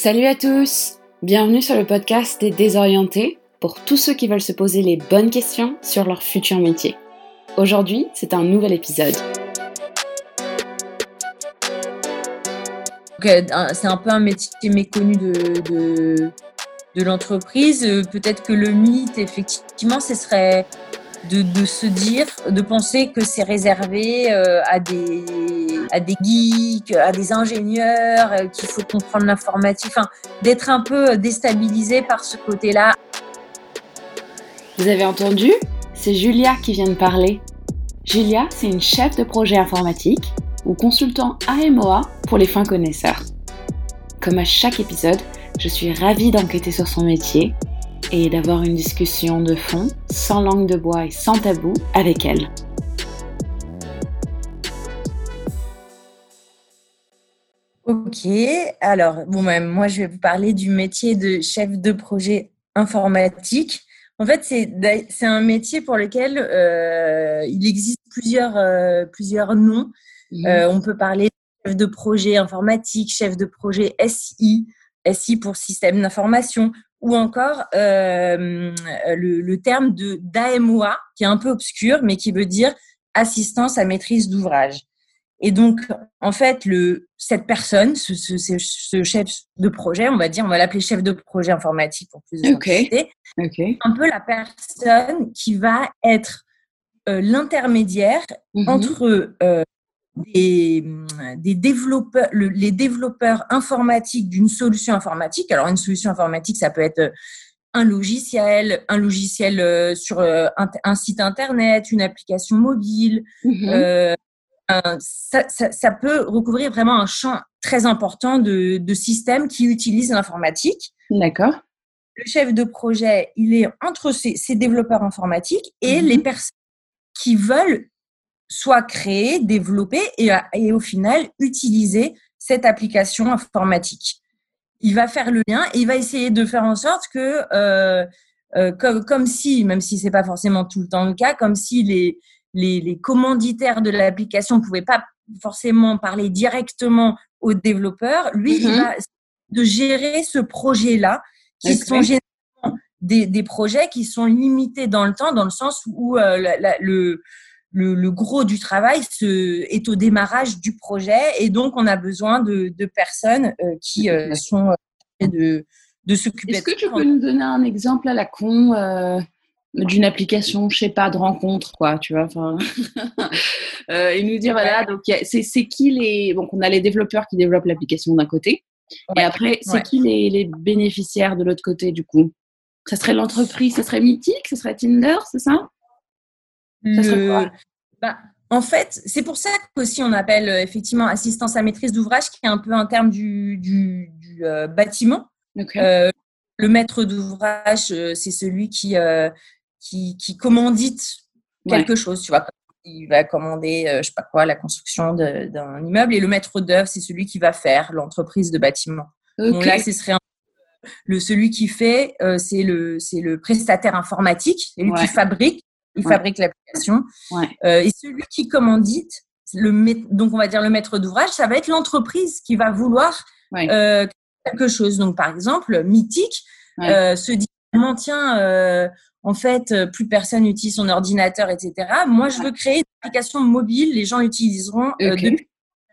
Salut à tous Bienvenue sur le podcast des désorientés pour tous ceux qui veulent se poser les bonnes questions sur leur futur métier. Aujourd'hui, c'est un nouvel épisode. C'est un peu un métier méconnu de, de, l'entreprise. Euh, peut-être que le mythe, effectivement, ce serait de, se dire, de penser que c'est réservé euh, à des à des geeks, à des ingénieurs, euh, qu'il faut comprendre l'informatique, d'être un peu déstabilisé par ce côté-là. Vous avez entendu? C'est Julia qui vient de parler. Julia, c'est une chef de projet informatique ou consultant AMOA pour les fins connaisseurs. Comme à chaque épisode, je suis ravie d'enquêter sur son métier et d'avoir une discussion de fond, sans langue de bois et sans tabou, avec elle. Ok, alors bon, ben, moi je vais vous parler du métier de chef de projet informatique. En fait, c'est un métier pour lequel euh, il existe plusieurs, euh, plusieurs noms. Mmh. Euh, on peut parler de chef de projet informatique, chef de projet SI, SI pour système d'information, ou encore le, le, terme de d'AMOA, qui est un peu obscur, mais qui veut dire assistance à maîtrise d'ouvrage. Et donc, en fait, le, cette personne, ce, ce, ce, chef de projet, on va dire, on va l'appeler chef de projet informatique pour plus de okay. un peu la personne qui va être euh, l'intermédiaire mm-hmm. entre euh, des, des, développeurs, le, les développeurs informatiques d'une solution informatique. Alors, une solution informatique, ça peut être un logiciel, un logiciel euh, sur un, un, site internet, une application mobile. Mm-hmm ça, ça, ça, peut recouvrir vraiment un champ très important de, de systèmes qui utilisent l'informatique. D'accord. Le chef de projet, il est entre ces, ces développeurs informatiques et mhm. les personnes qui veulent soit créer, développer et, et au final utiliser cette application informatique. Il va faire le lien et il va essayer de faire en sorte que, euh, euh, comme, comme si, même si c'est pas forcément tout le temps le cas, comme si les, les, commanditaires de l'application ne pouvaient pas forcément parler directement aux développeurs. Lui, il mm-hmm. va de gérer ce projet-là, qui sont généralement des, projets qui sont limités dans le temps, dans le sens où euh, le, le, gros du travail se, est au démarrage du projet et donc on a besoin de, personnes euh, qui euh, sont de, de s'occuper. Est-ce que tu peux nous donner un exemple à la con d'une application, je sais pas, de rencontre, quoi, tu vois. Enfin, euh, et nous dire voilà, donc c'est qui les, donc on a les développeurs qui développent l'application d'un côté, et après c'est qui les, les, bénéficiaires de l'autre côté du coup? Ça serait l'entreprise, ça serait Mythique, ça serait Tinder, c'est ça, ça serait quoi? Bah, en fait, c'est pour ça qu'aussi on appelle euh, effectivement assistance à maîtrise d'ouvrage, qui est un peu un terme du, du, du euh, bâtiment. le maître d'ouvrage, c'est celui qui, qui, qui commandite quelque chose, tu vois. Il va commander, euh, je sais pas quoi, la construction d'un immeuble et le maître d'œuvre, c'est celui qui va faire l'entreprise de bâtiment. Donc là, ce serait le celui qui fait, euh, c'est le c'est le prestataire informatique, celui qui fabrique, il fabrique l'application. Euh, et celui qui commandite, le donc on va dire le maître d'ouvrage, ça va être l'entreprise qui va vouloir quelque chose. Donc par exemple, Mythique se dit tiens, en fait, euh, plus personne n'utilise son ordinateur, etc. Moi, je veux créer une application mobile, les gens l'utiliseront euh, depuis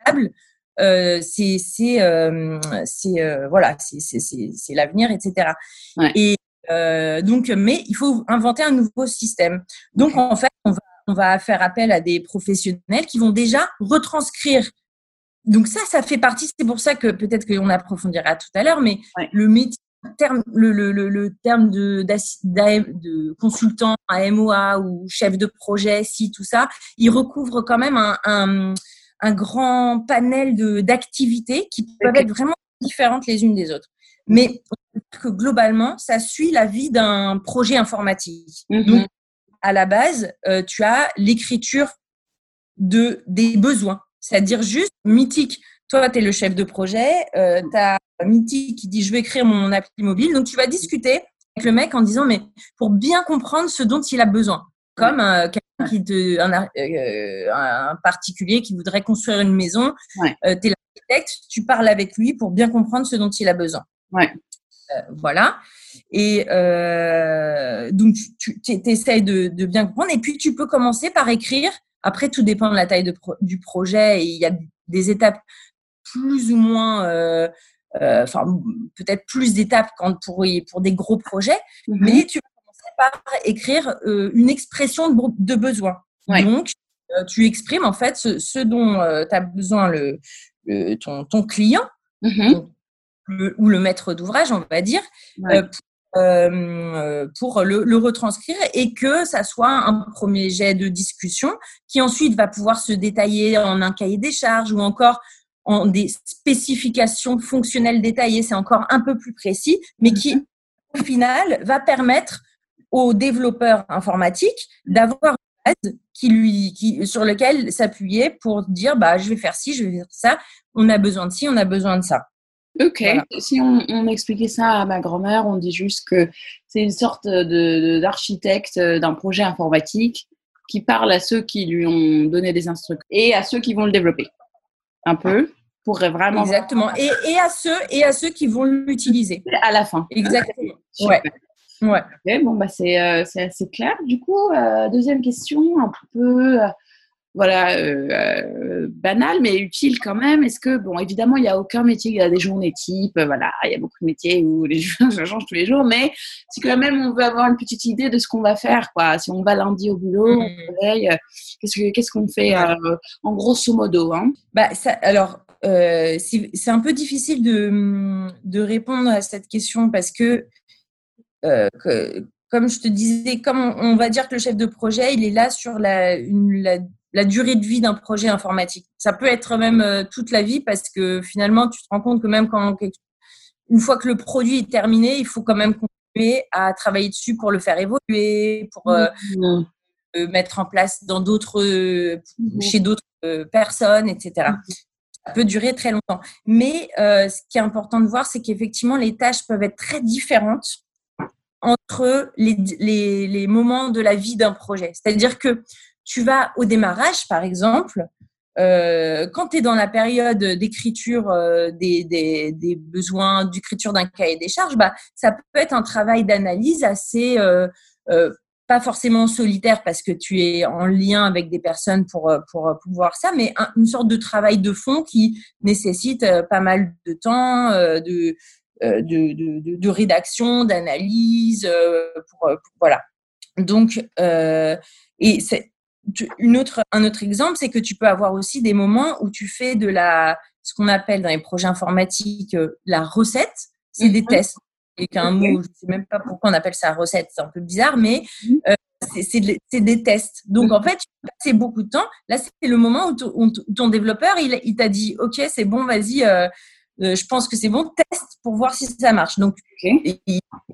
table. Euh, c'est c'est euh, c'est euh, voilà c'est l'avenir etc et donc mais il faut inventer un nouveau système. Donc en fait on va on va faire appel à des professionnels qui vont déjà retranscrire. Donc ça ça fait partie c'est pour ça que peut-être qu'on approfondira tout à l'heure mais le métier terme, le, le, le, terme de, de consultant à MOA ou chef de projet, si tout ça, il recouvre quand même un, un, un grand panel d'activités qui peuvent être vraiment différentes les unes des autres. Mais que globalement, ça suit la vie d'un projet informatique. Mm-hmm. Donc, à la base, euh, tu as l'écriture de des besoins, c'est-à-dire juste mythique. Toi, tu es le chef de projet, euh, tu as Mitty qui dit je vais écrire mon appli mobile. Donc tu vas discuter avec le mec en disant mais pour bien comprendre ce dont il a besoin. Comme euh, quelqu'un qui te, un, euh, un, particulier qui voudrait construire une maison, euh, tu es l'architecte, tu parles avec lui pour bien comprendre ce dont il a besoin. Ouais. voilà. Et donc, tu, essayes de, de, bien comprendre. Et puis, tu peux commencer par écrire. Après, tout dépend de la taille de du projet. Et il y a des étapes plus ou moins, euh, euh, enfin peut-être plus d'étapes quand pour, pour des gros projets, mhm. mais tu vas commencer par écrire euh, une expression de, besoin. Donc, tu exprimes en fait ce, dont tu as besoin le, ton, ton, client mhm. ou le maître d'ouvrage, on va dire, pour le, le, retranscrire et que ça soit un premier jet de discussion qui ensuite va pouvoir se détailler en un cahier des charges ou encore en des spécifications fonctionnelles détaillées, c'est encore un peu plus précis, mais qui, mhm. au final, va permettre aux développeurs informatiques d'avoir une base qui lui, qui, sur lequel s'appuyer pour dire, bah, je vais faire ci, je vais faire ça, on a besoin de ci, on a besoin de ça. Ok, si on, expliquait ça à ma grand-mère, on dit juste que c'est une sorte d'architecte de, d'un projet informatique qui parle à ceux qui lui ont donné des instructions et à ceux qui vont le développer un peu pour vraiment. Exactement. Et, et, à ceux et à ceux qui vont l'utiliser. À la fin. Exactement. Ouais. Ouais. bon, bah, c'est, euh, assez clair. Du coup, euh, deuxième question, un peu euh, voilà, euh, euh, banal, mais utile quand même. Est-ce que, bon, évidemment, il n'y a aucun métier qui a des journées types, voilà, il y a beaucoup de métiers où les choses changent tous les jours, mais si quand même on veut avoir une petite idée de ce qu'on va faire, quoi. Si on va lundi au boulot, on mmh. qu'est-ce, qu'est-ce qu'on fait euh, en grosso modo hein bah, ça, Alors, c'est, un peu difficile de, de, répondre à cette question parce que, que comme je te disais, comme on, va dire que le chef de projet, il est là sur la, une, la la durée de vie d'un projet informatique. Ça peut être même euh, toute la vie parce que finalement, tu te rends compte que même quand une fois que le produit est terminé, il faut quand même continuer à travailler dessus pour le faire évoluer, pour euh, mmh. euh, mettre en place dans d'autres, mmh. chez d'autres personnes, etc. Mmh. Ça peut durer très longtemps. Mais ce qui est important de voir, c'est qu'effectivement, les tâches peuvent être très différentes entre les, les, les moments de la vie d'un projet. C'est-à-dire que tu vas au démarrage, par exemple, euh, quand tu es dans la période d'écriture euh, des, des, des, besoins, d'écriture d'un cahier des charges, bah, ça peut être un travail d'analyse assez, euh, euh pas forcément solitaire parce que tu es en lien avec des personnes pour, pour, pouvoir ça, mais une sorte de travail de fond qui nécessite pas mal de temps, de, de, de, de, rédaction, d'analyse, pour, voilà. Donc, et c'est une autre, un autre exemple, c'est que tu peux avoir aussi des moments où tu fais de la, ce qu'on appelle dans les projets informatiques, euh, la recette. C'est des mhm. tests. Et qu'un mot, je ne sais même pas pourquoi on appelle ça recette, c'est un peu bizarre, mais mhm. euh, c'est des tests. Donc, en fait, tu passes beaucoup de temps. Là, c'est le moment où, ton développeur, il, il t'a dit, OK, c'est bon, vas-y, euh, euh, je pense que c'est bon, teste pour voir si ça marche. Donc,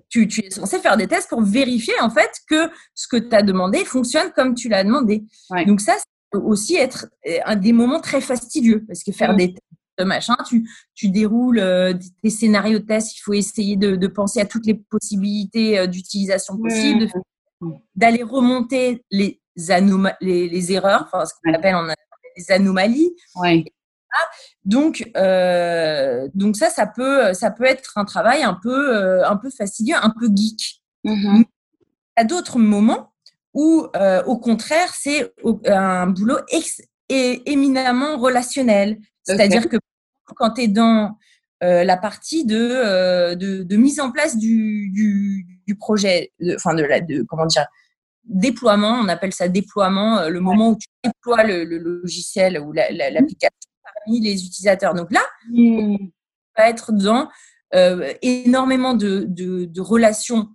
tu, tu, es censé faire des tests pour vérifier en fait que ce que tu as demandé fonctionne comme tu l'as demandé. Donc ça, ça peut aussi être euh, un des moments très fastidieux parce que faire des tests machin, tu, tu déroules euh, des scénarios de tests, il faut essayer de, de penser à toutes les possibilités d'utilisation possibles, d'aller remonter les, les, les, erreurs, enfin, ce qu'on appelle en les anomalies. Ouais. Donc, euh, donc ça, ça peut, ça peut être un travail un peu, euh, un peu fastidieux, un peu geek. Mm-hmm. À d'autres moments où, euh, au contraire, c'est un boulot éminemment relationnel. C'est-à-dire que quand tu es dans la partie de, de, mise en place du, du, projet, enfin de, la, de comment dire, déploiement, on appelle ça déploiement, le moment où tu déploies le, logiciel ou mm-hmm. l'application les utilisateurs. Donc là, on va être dans euh, énormément de, de, relations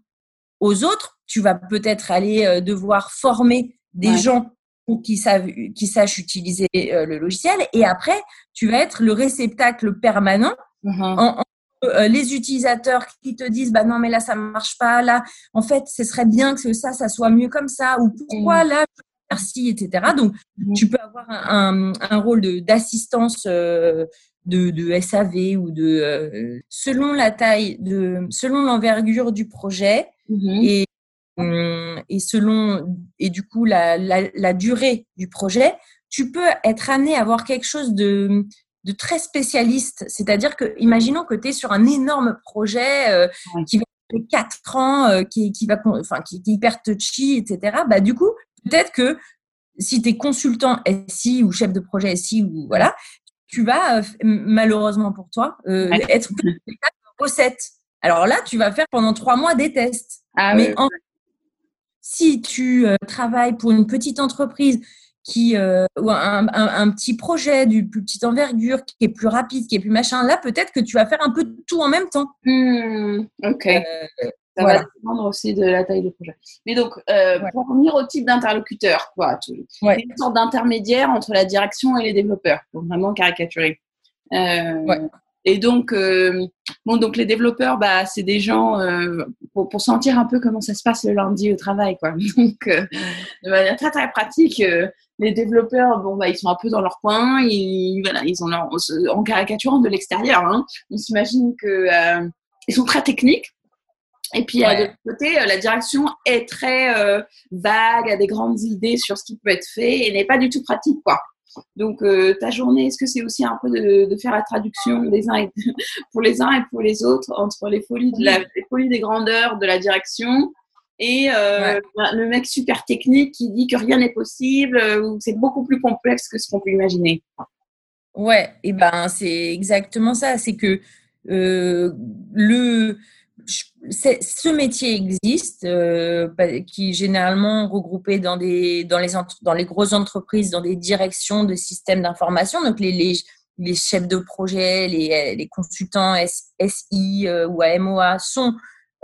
aux autres. Tu vas peut-être aller euh, devoir former des gens qui savent, qui sachent utiliser euh, le logiciel. Et après, tu vas être le réceptacle permanent uh-huh. en, les utilisateurs qui te disent bah non mais là ça marche pas là en fait ce serait bien que ça ça soit mieux comme ça ou pourquoi mm. là merci, etc. Donc, mmh. tu peux avoir un, un rôle d'assistance euh, de, de, SAV ou de euh, selon la taille, de selon l'envergure du projet mmh. et, hum, et selon et du coup la, la, la, durée du projet, tu peux être amené à avoir quelque chose de de très spécialiste. C'est-à-dire que, imaginons que tu es sur un énorme projet euh, qui va faire 4 ans, euh, qui, qui, va, enfin, qui, est hyper touchy, etc. Bah, du coup, peut-être que si tu es consultant SI ou chef de projet SI, ou, voilà, tu vas, malheureusement pour toi, être recette. Alors là, tu vas faire pendant trois mois des tests. Ah Mais si tu travailles pour une petite entreprise qui euh, ou un, un, petit projet du plus petite envergure qui est plus rapide, qui est plus machin, là peut-être que tu vas faire un peu de tout en même temps. Hmm, ok. Euh, ça va dépendre aussi de la taille du projet. Mais donc, euh, pour revenir au type d'interlocuteur, quoi, tu, une sorte d'intermédiaire entre la direction et les développeurs, pour vraiment caricaturer. Et donc, bon, donc les développeurs, bah, c'est des gens pour, pour, sentir un peu comment ça se passe le lundi au travail, quoi. Donc, de manière très très pratique, les développeurs, bon, bah, ils sont un peu dans leur coin, ils, voilà, ils ont leur, en caricaturant de l'extérieur, hein, on s'imagine que euh, ils sont très techniques. Et puis, de l'autre côté, euh, la direction est très euh, vague, a des grandes idées sur ce qui peut être fait et n'est pas du tout pratique, quoi. Donc, ta journée, est-ce que c'est aussi un peu de, faire la traduction des uns pour les uns et pour les autres entre les folies, de la, les folies des grandeurs de la direction et euh, le mec super technique qui dit que rien n'est possible euh, ou c'est beaucoup plus complexe que ce qu'on peut imaginer. Ouais, et ben c'est exactement ça. C'est que euh, le ce métier existe, qui est généralement regroupé dans des dans les dans les grosses entreprises, dans des directions de systèmes d'information. Donc les, les, les chefs de projet, les, les consultants SI ou AMOA sont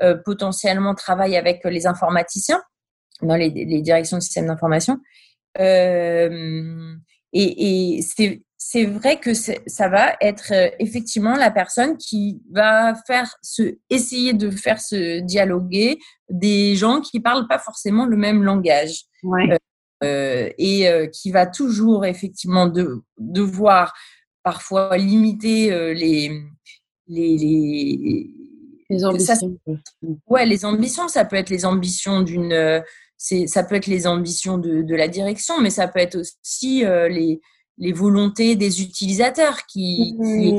euh, potentiellement travaillent avec les informaticiens dans les, directions de système d'information. Euh, et, c'est vrai que ça va être euh, effectivement la personne qui va faire se, essayer de faire se dialoguer des gens qui parlent pas forcément le même langage. et qui va toujours effectivement de, devoir parfois limiter les, les, les ambitions. ouais, les ambitions, ça peut être les ambitions d'une, euh, ça peut être les ambitions de, de, la direction, mais ça peut être aussi euh, les, les volontés des utilisateurs qui, mmh.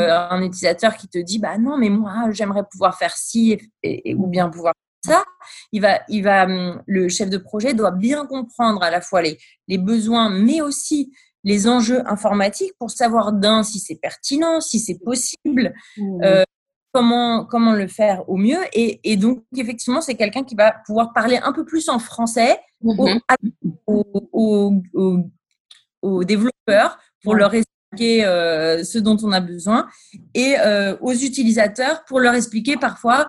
euh, un utilisateur qui te dit bah non mais moi j'aimerais pouvoir faire ci et, ou bien pouvoir faire ça il va il va hum, le chef de projet doit bien comprendre à la fois les, les besoins mais aussi les enjeux informatiques pour savoir d'un si c'est pertinent si c'est possible mmh comment, comment le faire au mieux. Et, donc, effectivement, c'est quelqu'un qui va pouvoir parler un peu plus en français mhm. aux, développeurs pour leur expliquer euh, ce dont on a besoin et euh, aux utilisateurs pour leur expliquer parfois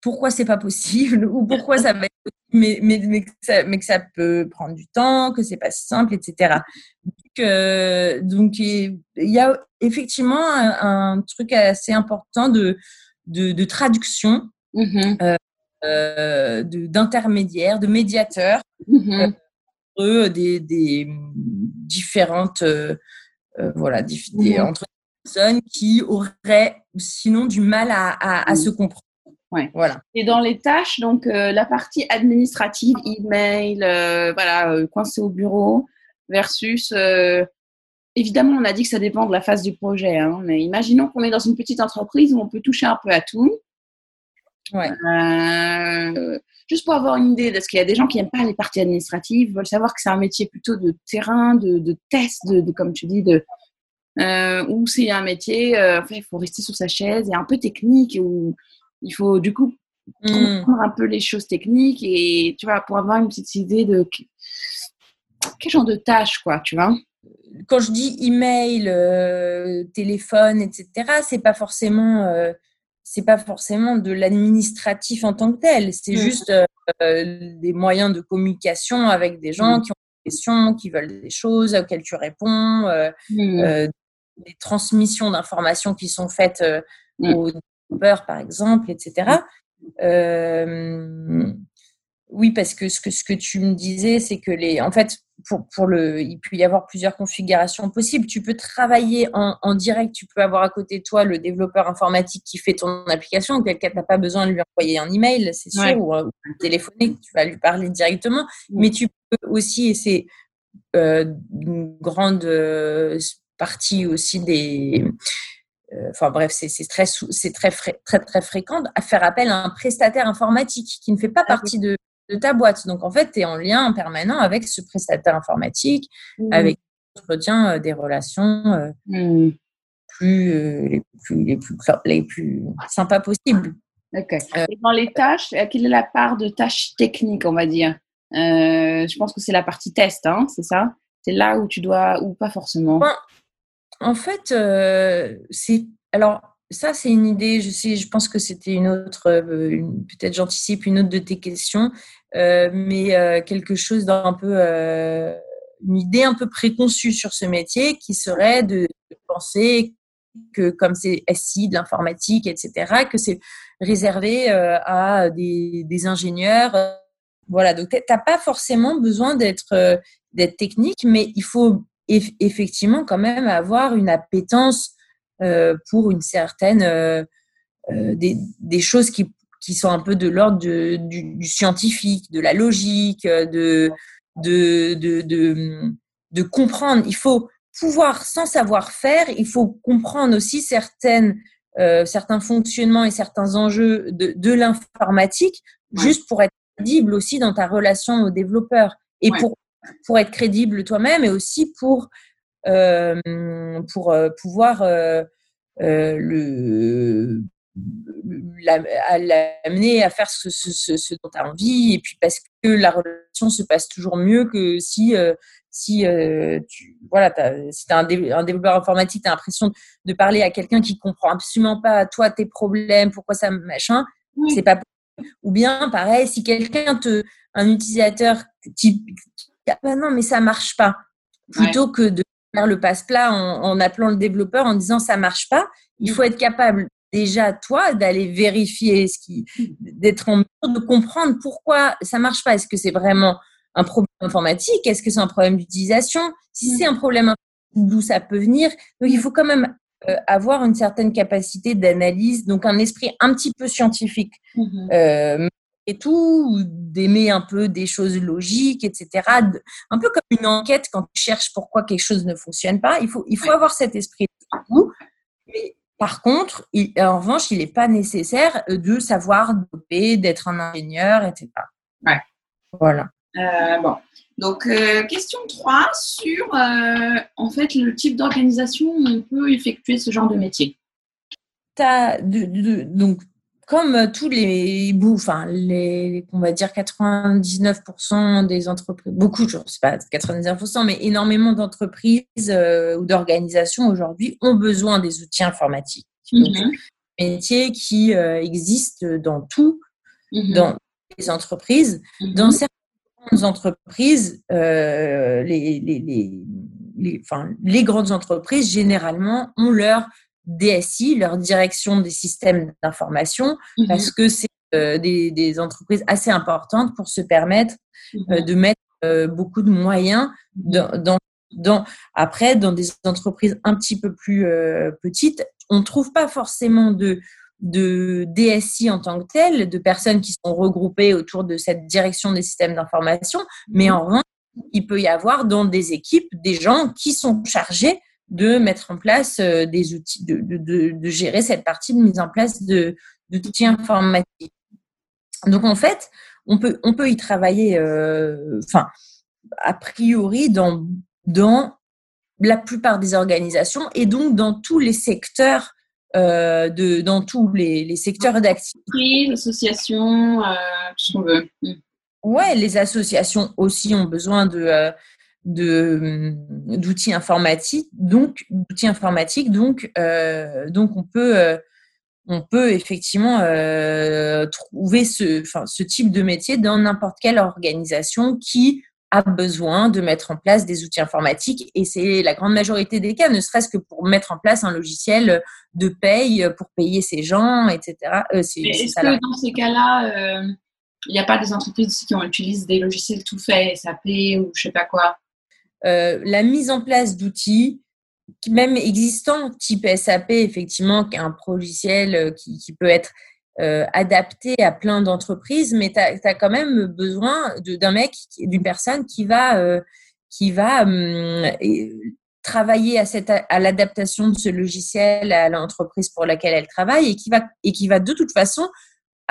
pourquoi c'est pas possible ou pourquoi ça va être mais, mais, mais, que ça, mais, que ça, peut prendre du temps, que c'est pas simple, etc. Donc, euh, donc il y a effectivement un, truc assez important de, de, de traduction, euh, d'intermédiaire, de, médiateur mm-hmm. Euh, des, des, différentes voilà, mm-hmm. entre personnes qui auraient sinon du mal à, à, à se comprendre. Ouais. Voilà. Et dans les tâches, donc euh, la partie administrative, email, euh, voilà, euh, coincé au bureau, versus, évidemment, on a dit que ça dépend de la phase du projet, hein, mais imaginons qu'on est dans une petite entreprise où on peut toucher un peu à tout. Ouais. juste pour avoir une idée, parce qu'il y a des gens qui n'aiment pas les parties administratives, veulent savoir que c'est un métier plutôt de terrain, de, de test, de, de, comme tu dis, de, ou c'est un métier, enfin, il faut rester sur sa chaise et un peu technique, ou il faut du coup hmm. comprendre un peu les choses techniques et tu vois, pour avoir une petite idée de quel genre de tâche, quoi, tu vois. Quand je dis email, euh, téléphone, etc., c'est pas forcément euh, c'est pas forcément de l'administratif en tant que tel. C'est hmm. juste euh, des moyens de communication avec des gens hmm. qui ont des questions, qui veulent des choses auxquelles tu réponds, des transmissions d'informations qui sont faites aux par exemple, etc. Euh, oui, parce que ce, que ce que tu me disais, c'est que les, en fait, pour, pour le, il peut y avoir plusieurs configurations possibles. Tu peux travailler en, en, direct, tu peux avoir à côté de toi le développeur informatique qui fait ton application, auquel cas tu n'as pas besoin de lui envoyer un email, c'est sûr, ou, ou, téléphoner, tu vas lui parler directement. Mais tu peux aussi, et c'est euh, une grande euh, partie aussi des. Enfin bref, c'est très, c'est très, très, très fréquent à faire appel à un prestataire informatique qui ne fait pas partie de, de ta boîte. Donc en fait, tu es en lien permanent avec ce prestataire informatique, mmh. avec entretien des relations mmh. plus, les plus, les plus, les plus sympas possibles. Ok. Et dans les tâches, quelle est la part de tâches techniques, on va dire? Je pense que c'est la partie test, hein, c'est ça? C'est là où tu dois, ou pas forcément? En fait, c'est. Alors, ça, c'est une idée. Je sais, je pense que c'était une autre. Peut-être j'anticipe une autre de tes questions, mais quelque chose d'un peu. une idée un peu préconçue sur ce métier qui serait de penser que comme c'est SI, de l'informatique, etc., que c'est réservé euh, à des, ingénieurs. Voilà, donc tu n'as pas forcément besoin d'être euh, d'être technique, mais il faut effectivement quand même avoir une appétence euh, pour une certaine des, des, choses qui, qui sont un peu de l'ordre du, du, scientifique, de la logique, de, de, de, de, de comprendre. Il faut pouvoir, sans savoir faire, il faut comprendre aussi certaines, euh, certains fonctionnements et certains enjeux de, de l'informatique, juste pour être crédible aussi dans ta relation au développeur et pour, pour être crédible toi-même et aussi pour, euh, pour euh, pouvoir euh, euh, le l'amener à faire ce, ce, ce, ce dont tu as envie. Et puis parce que la relation se passe toujours mieux que si euh, si euh, tu voilà si tu un, un, développeur informatique tu as l'impression de parler à quelqu'un qui comprend absolument pas toi tes problèmes pourquoi ça machin c'est pas ou bien pareil si quelqu'un te un utilisateur type ah ben non mais ça marche pas. Plutôt que de faire le passe-plat en, en, appelant le développeur en disant ça marche pas. Il faut être capable déjà toi d'aller vérifier ce qui d'être en mesure de comprendre pourquoi ça marche pas. Est-ce que c'est vraiment un problème informatique? Est-ce que c'est un problème d'utilisation? Si c'est un problème d'où ça peut venir, donc il faut quand même euh, avoir une certaine capacité d'analyse, donc un esprit un petit peu scientifique. Mmh euh, et tout, d'aimer un peu des choses logiques, etc. Un peu comme une enquête quand tu cherches pourquoi quelque chose ne fonctionne pas. Il faut, il faut avoir cet esprit. Mais par contre, en revanche, il n'est pas nécessaire de savoir développer, d'être un ingénieur, etc. Ouais. Voilà. Euh, bon. Donc, euh, question 3 sur euh, en fait le type d'organisation où on peut effectuer ce genre de métier. As de, donc, comme tous les bouts, enfin, les, on va dire 99% des entreprises, beaucoup, je ne sais pas 99%, mais énormément d'entreprises ou d'organisations aujourd'hui ont besoin des outils informatiques. Mm métiers qui existent dans tout, mhm. dans les entreprises. Mhm. Dans certaines entreprises, euh, les, les, les, enfin, les grandes entreprises, généralement, ont leur DSI, leur direction des systèmes d'information, mhm. parce que c'est euh, des, des, entreprises assez importantes pour se permettre euh, mhm. de mettre beaucoup de moyens mhm. dans, dans, dans, après dans des entreprises un petit peu plus petites. On ne trouve pas forcément de de DSI en tant que tel, de personnes qui sont regroupées autour de cette direction des systèmes d'information, mais en revanche, il peut y avoir dans des équipes des gens qui sont chargés de mettre en place euh, des outils, de, de, de, gérer cette partie de mise en place de d'outils informatiques. Donc en fait, on peut, on peut y travailler, euh, enfin, a priori, dans, dans la plupart des organisations et donc dans tous les secteurs euh, de, dans tous les, les secteurs d'activité. associations, euh, tout ce qu'on veut. Mm. Ouais, les associations aussi ont besoin de, euh, de d'outils informatiques, donc d'outils informatiques, donc euh, donc on peut euh, on peut effectivement trouver ce, enfin, ce type de métier dans n'importe quelle organisation qui a besoin de mettre en place des outils informatiques et c'est la grande majorité des cas, ne serait-ce que pour mettre en place un logiciel de paye pour payer ses gens, etc. Euh, Est-ce que dans ces cas-là, euh, il n'y a pas des entreprises qui utilisent des logiciels tout faits, SAP ou je sais pas quoi? Euh, La mise en place d'outils, même existants, type SAP, effectivement, qui est un logiciel qui, qui peut être euh, adapté à plein d'entreprises, mais tu as, quand même besoin d'un mec, d'une personne qui va, euh, qui va hum, travailler à, à l'adaptation de ce logiciel à l'entreprise pour laquelle elle travaille et qui va, et qui va de toute façon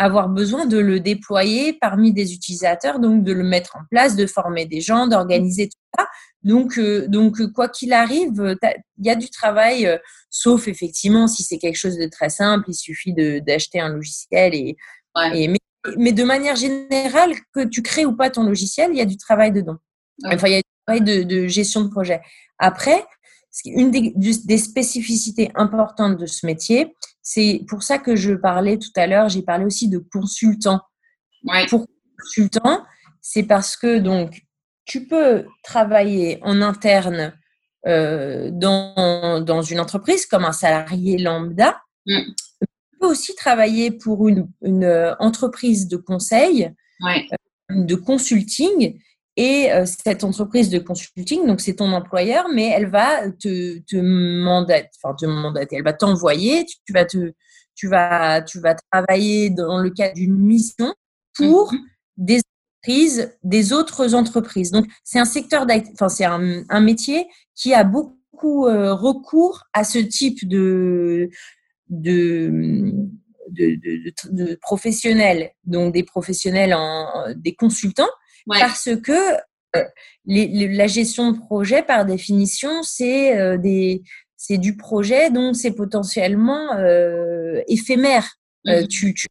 avoir besoin de le déployer parmi des utilisateurs, donc de le mettre en place, de former des gens, d'organiser tout ça. Donc, euh, donc quoi qu'il arrive, il y a du travail, euh, sauf effectivement si c'est quelque chose de très simple, il suffit d'acheter un logiciel et, mais, mais, de manière générale, que tu crées ou pas ton logiciel, il y a du travail dedans. Enfin, il y a du travail de, de gestion de projet. Après, une des, des, spécificités importantes de ce métier, c'est pour ça que je parlais tout à l'heure, j'ai parlé aussi de consultant. Pour consultant, c'est parce que donc tu peux travailler en interne euh, dans, dans, une entreprise comme un salarié lambda. Mm. Tu peux aussi travailler pour une, une euh, entreprise de conseil, euh, de consulting, et euh, cette entreprise de consulting, donc c'est ton employeur, mais elle va te, te mandater, enfin te mandater, elle va t'envoyer, tu, vas te, tu vas, tu vas travailler dans le cadre d'une mission pour mhm. des entreprises, des autres entreprises. Donc c'est un secteur, enfin c'est un, un, métier qui a beaucoup euh, recours à ce type de de, de, de, de professionnels, donc des professionnels en des consultants parce que euh, la gestion de projet, par définition, c'est euh, des c'est du projet, donc c'est potentiellement euh, éphémère. Mmh. tu, tu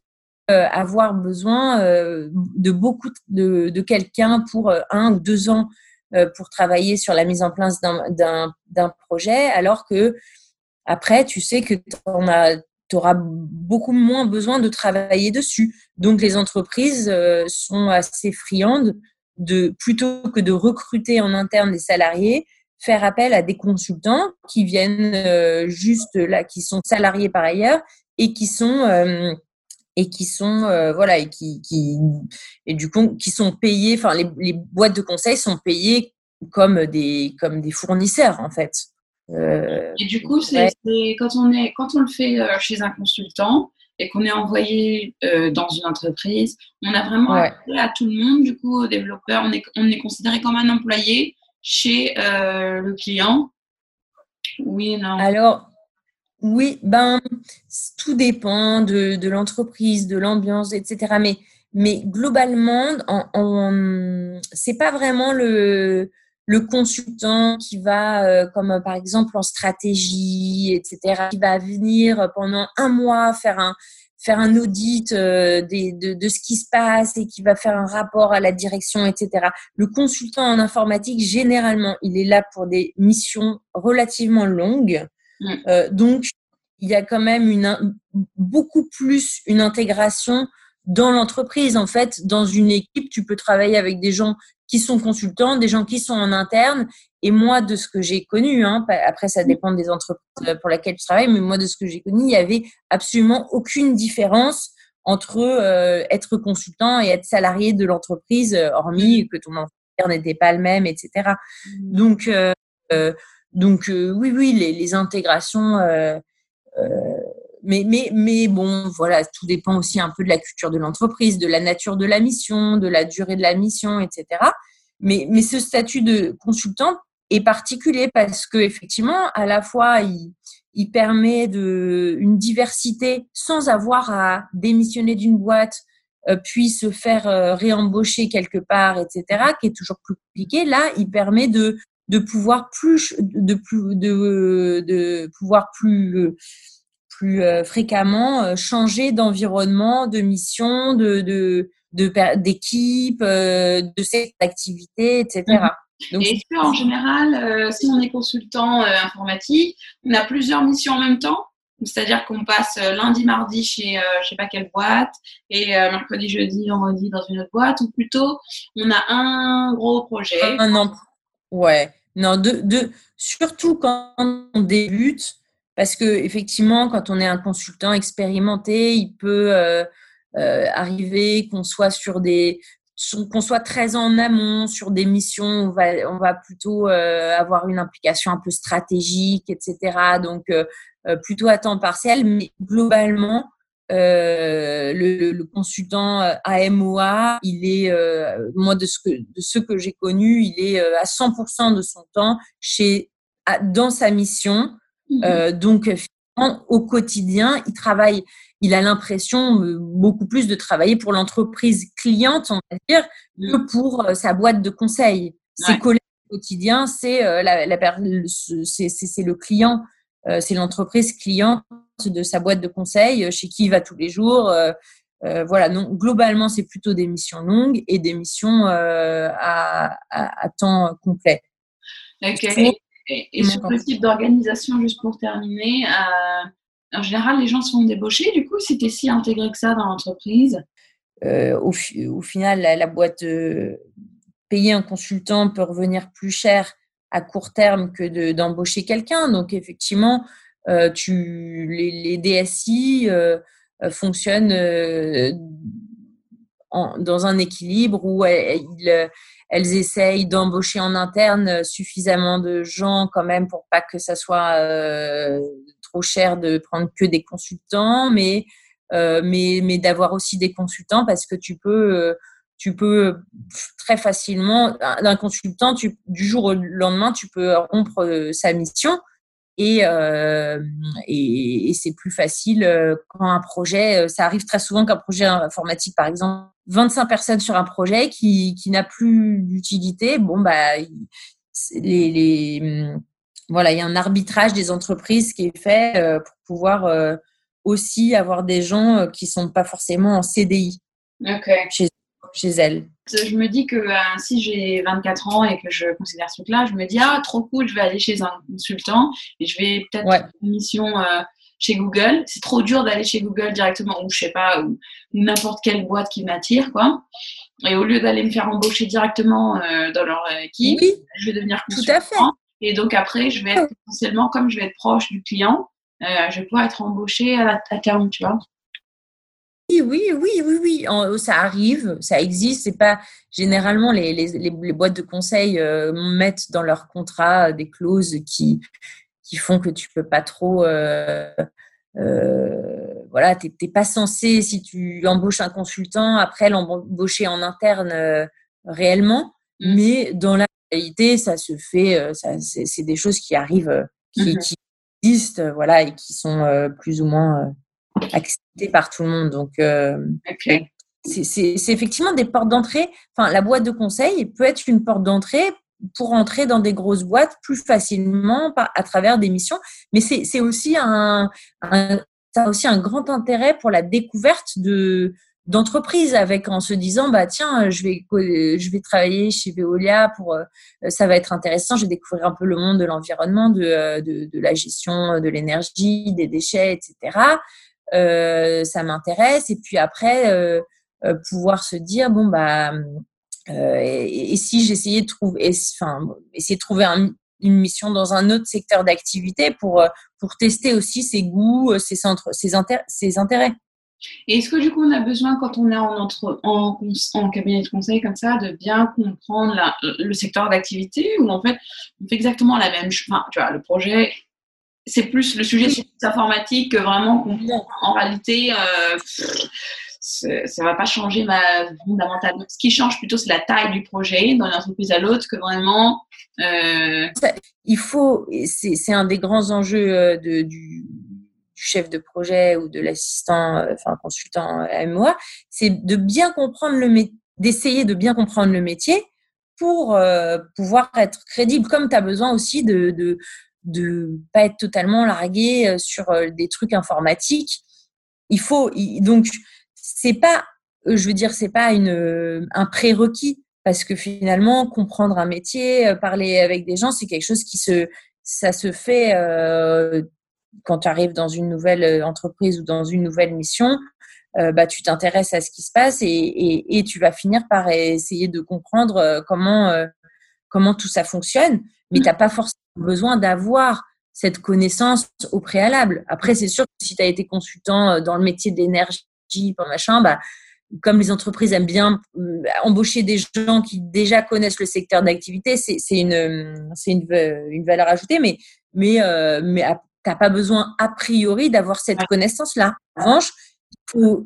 peux avoir besoin de beaucoup de, de quelqu'un pour un ou deux ans pour travailler sur la mise en place d'un projet, alors que après, tu sais que tu auras beaucoup moins besoin de travailler dessus. Donc, les entreprises sont assez friandes de plutôt que de recruter en interne des salariés, faire appel à des consultants qui viennent euh, juste là, qui sont salariés par ailleurs et qui sont euh, et qui sont euh, voilà et qui, qui et du coup qui sont payés. Enfin, les, les, boîtes de conseil sont payées comme des comme des fournisseurs en fait. Et du coup, c'est quand on est quand on le fait chez un consultant, et qu'on est envoyé euh, dans une entreprise, on a vraiment à tout le monde, du coup, aux développeurs, on est, on est considéré comme un employé chez euh, le client. Oui, non. Alors, oui, ben, tout dépend de, l'entreprise, de l'ambiance, etc. Mais, mais globalement, en, en c'est pas vraiment le, le consultant qui va, euh, comme euh, par exemple en stratégie, etc., qui va venir pendant un mois faire un faire un audit euh, de, de, ce qui se passe et qui va faire un rapport à la direction, etc. Le consultant en informatique, généralement, il est là pour des missions relativement longues. Mm. donc, il y a quand même une, beaucoup plus une intégration dans l'entreprise. En fait, dans une équipe, tu peux travailler avec des gens qui sont consultants, des gens qui sont en interne. Et moi, de ce que j'ai connu, hein, après ça dépend des entreprises pour lesquelles tu travailles, mais moi, de ce que j'ai connu, il y avait absolument aucune différence entre euh, être consultant et être salarié de l'entreprise, euh, hormis que ton employeur n'était pas le même, etc. Mmh. Donc, euh, donc oui, oui, les, les intégrations mais, mais, mais bon, voilà, tout dépend aussi un peu de la culture de l'entreprise, de la nature de la mission, de la durée de la mission, etc. Mais, mais ce statut de consultant est particulier parce que effectivement, à la fois, il, il permet de une diversité sans avoir à démissionner d'une boîte, euh, puis se faire euh, réembaucher quelque part, etc., qui est toujours plus compliqué. Là, il permet de de pouvoir plus de plus de, de pouvoir plus plus euh, fréquemment euh, changer d'environnement, de mission, de, de, d'équipe, euh, de cette activité, etc. Donc, Et qu'en général, si on est consultant informatique, on a plusieurs missions en même temps? C'est-à-dire qu'on passe lundi, mardi chez je sais pas quelle boîte et mercredi, jeudi, vendredi dans une autre boîte, ou plutôt on a un gros projet. Un an. Ouais. Non, de, de, surtout quand on débute, parce que effectivement, quand on est un consultant expérimenté, il peut euh, euh, arriver qu'on soit sur des qu'on soit très en amont sur des missions, on va, on va plutôt euh, avoir une implication un peu stratégique, etc. Donc, plutôt à temps partiel, mais globalement, le, le, consultant AMOA, il est, moi de ce que, de ce que j'ai connu, il est à 100% de son temps chez dans sa mission. Mmh donc, au quotidien, il travaille, il a l'impression beaucoup plus de travailler pour l'entreprise cliente, on va dire, que mmh. pour sa boîte de conseil. Ses collègues au quotidien, c'est la, c'est le client, c'est l'entreprise cliente de sa boîte de conseil, chez qui il va tous les jours. voilà, donc globalement, c'est plutôt des missions longues et des missions à, à, temps complet. Et, sur le type d'organisation, juste pour terminer, euh, en général, les gens se font débaucher. Du coup, c'était si intégré que ça dans l'entreprise? Euh, au, au, final, la, boîte euh, payer un consultant peut revenir plus cher à court terme que d'embaucher quelqu'un. Donc, effectivement, tu, les, DSI fonctionnent dans un équilibre où ils elles essayent d'embaucher en interne euh, suffisamment de gens quand même pour pas que ça soit euh, trop cher de prendre que des consultants, mais euh, mais, mais d'avoir aussi des consultants parce que tu peux tu peux très facilement d'un consultant du jour au lendemain tu peux rompre sa mission et, et, c'est plus facile quand un projet, ça arrive très souvent qu'un projet informatique, par exemple, 25 personnes sur un projet qui, qui n'a plus d'utilité, bon, bah, les, les, voilà, il y a un arbitrage des entreprises qui est fait pour pouvoir aussi avoir des gens qui sont pas forcément en CDI chez, chez elles je me dis que euh, si j'ai 24 ans et que je considère ce truc-là, je me dis ah trop cool, je vais aller chez un consultant et je vais peut-être faire une mission euh, chez Google. C'est trop dur d'aller chez Google directement ou je sais pas ou, n'importe quelle boîte qui m'attire quoi. Et au lieu d'aller me faire embaucher directement euh, dans leur équipe, je vais devenir consultant. Tout à fait. Et donc après, je vais être potentiellement comme je vais être proche du client, je vais pouvoir être embauchée à, la, à terme, tu vois. Oui, oui, oui, oui, ça arrive, ça existe. C'est pas généralement les, les, les, boîtes de conseil euh, mettent dans leur contrat des clauses qui, qui font que tu peux pas trop. Euh, euh, voilà, tu n'es pas censé, si tu embauches un consultant, après l'embaucher en interne réellement. Mmh. Mais dans la réalité, ça se fait, c'est des choses qui arrivent, qui, mmh qui, existent, voilà, et qui sont plus ou moins accepté par tout le monde. Donc, euh, c'est effectivement des portes d'entrée. Enfin, la boîte de conseil peut être une porte d'entrée pour entrer dans des grosses boîtes plus facilement à travers des missions. Mais c'est aussi un, ça a aussi un grand intérêt pour la découverte de d'entreprise avec en se disant bah tiens je vais je vais travailler chez Veolia pour euh, ça va être intéressant je vais découvrir un peu le monde de l'environnement de, euh, de, de, la gestion de l'énergie des déchets etc euh, ça m'intéresse. Et puis après, euh, euh, pouvoir se dire, bon, bah, et, si j'essayais de trouver, enfin, essayer de trouver une mission dans un autre secteur d'activité pour, pour tester aussi ses goûts, ses, centres, ses, intérêts. Et est-ce que du coup on a besoin quand on est en, entre, en, en cabinet de conseil comme ça de bien comprendre le secteur d'activité ou en fait on fait exactement la même chose enfin, tu vois, le projet c'est plus le sujet informatique que vraiment en réalité euh, ça va pas changer ma fondamentalement. Ce qui change plutôt c'est la taille du projet d'une entreprise à l'autre que vraiment. Euh... Il faut, c'est un des grands enjeux euh, de, du, chef de projet ou de l'assistant, euh, enfin consultant MOA, c'est de bien comprendre le d'essayer de bien comprendre le métier pour euh, pouvoir être crédible, comme tu as besoin aussi de, de, de pas être totalement largué euh, sur euh, des trucs informatiques. Il faut donc c'est pas euh, je veux dire c'est pas une un prérequis parce que finalement comprendre un métier, parler avec des gens, c'est quelque chose qui se ça se fait quand tu arrives dans une nouvelle entreprise ou dans une nouvelle mission. bah, tu t'intéresses à ce qui se passe et, et, et, tu vas finir par essayer de comprendre comment, comment tout ça fonctionne mais tu n'as pas forcément besoin d'avoir cette connaissance au préalable. Après, c'est sûr que si tu as été consultant euh, dans le métier d'énergie, machin, bah, comme les entreprises aiment bien euh, embaucher des gens qui déjà connaissent le secteur d'activité, c'est une, une, valeur ajoutée, mais, mais, euh, tu n'as pas besoin a priori d'avoir cette connaissance-là. En revanche,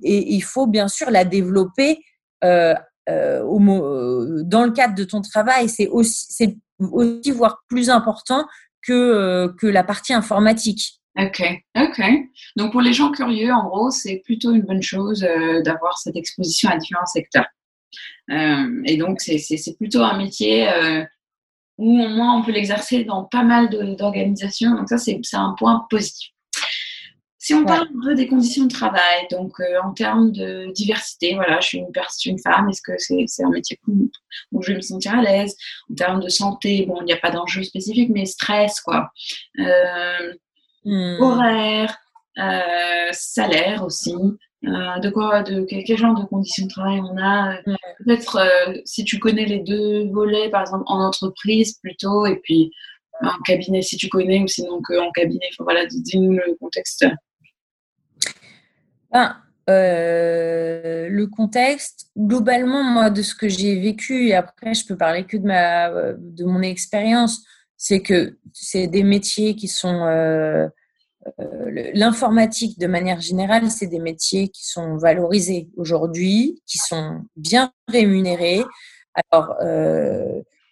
il faut, bien sûr la développer euh, euh, dans le cadre de ton travail. C'est aussi voire plus important que, que la partie informatique. Ok, ok. Donc pour les gens curieux, en gros, c'est plutôt une bonne chose d'avoir cette exposition à différents secteurs. et donc c'est plutôt un métier où au moins on peut l'exercer dans pas mal d'organisations. Donc ça, c'est un point positif. Si on parle un peu des conditions de travail, donc euh, en termes de diversité, voilà, je suis une, femme, est-ce que c'est un métier où, je vais me sentir à l'aise? En termes de santé, bon, il n'y a pas d'enjeu spécifique, mais stress, quoi. Euh, hmm. Horaire, euh, salaire aussi. Euh, de quoi, de quel, genre de conditions de travail on a? Peut-être si tu connais les deux volets, par exemple en entreprise plutôt, et puis en cabinet si tu connais, ou sinon qu'en cabinet. Enfin, voilà, dis-nous le contexte. Euh, le contexte, globalement, moi, de ce que j'ai vécu, et après, je peux parler que de, ma, de mon expérience, c'est que c'est des métiers qui sont. Euh, euh, l'informatique, de manière générale, c'est des métiers qui sont valorisés aujourd'hui, qui sont bien rémunérés. Alors,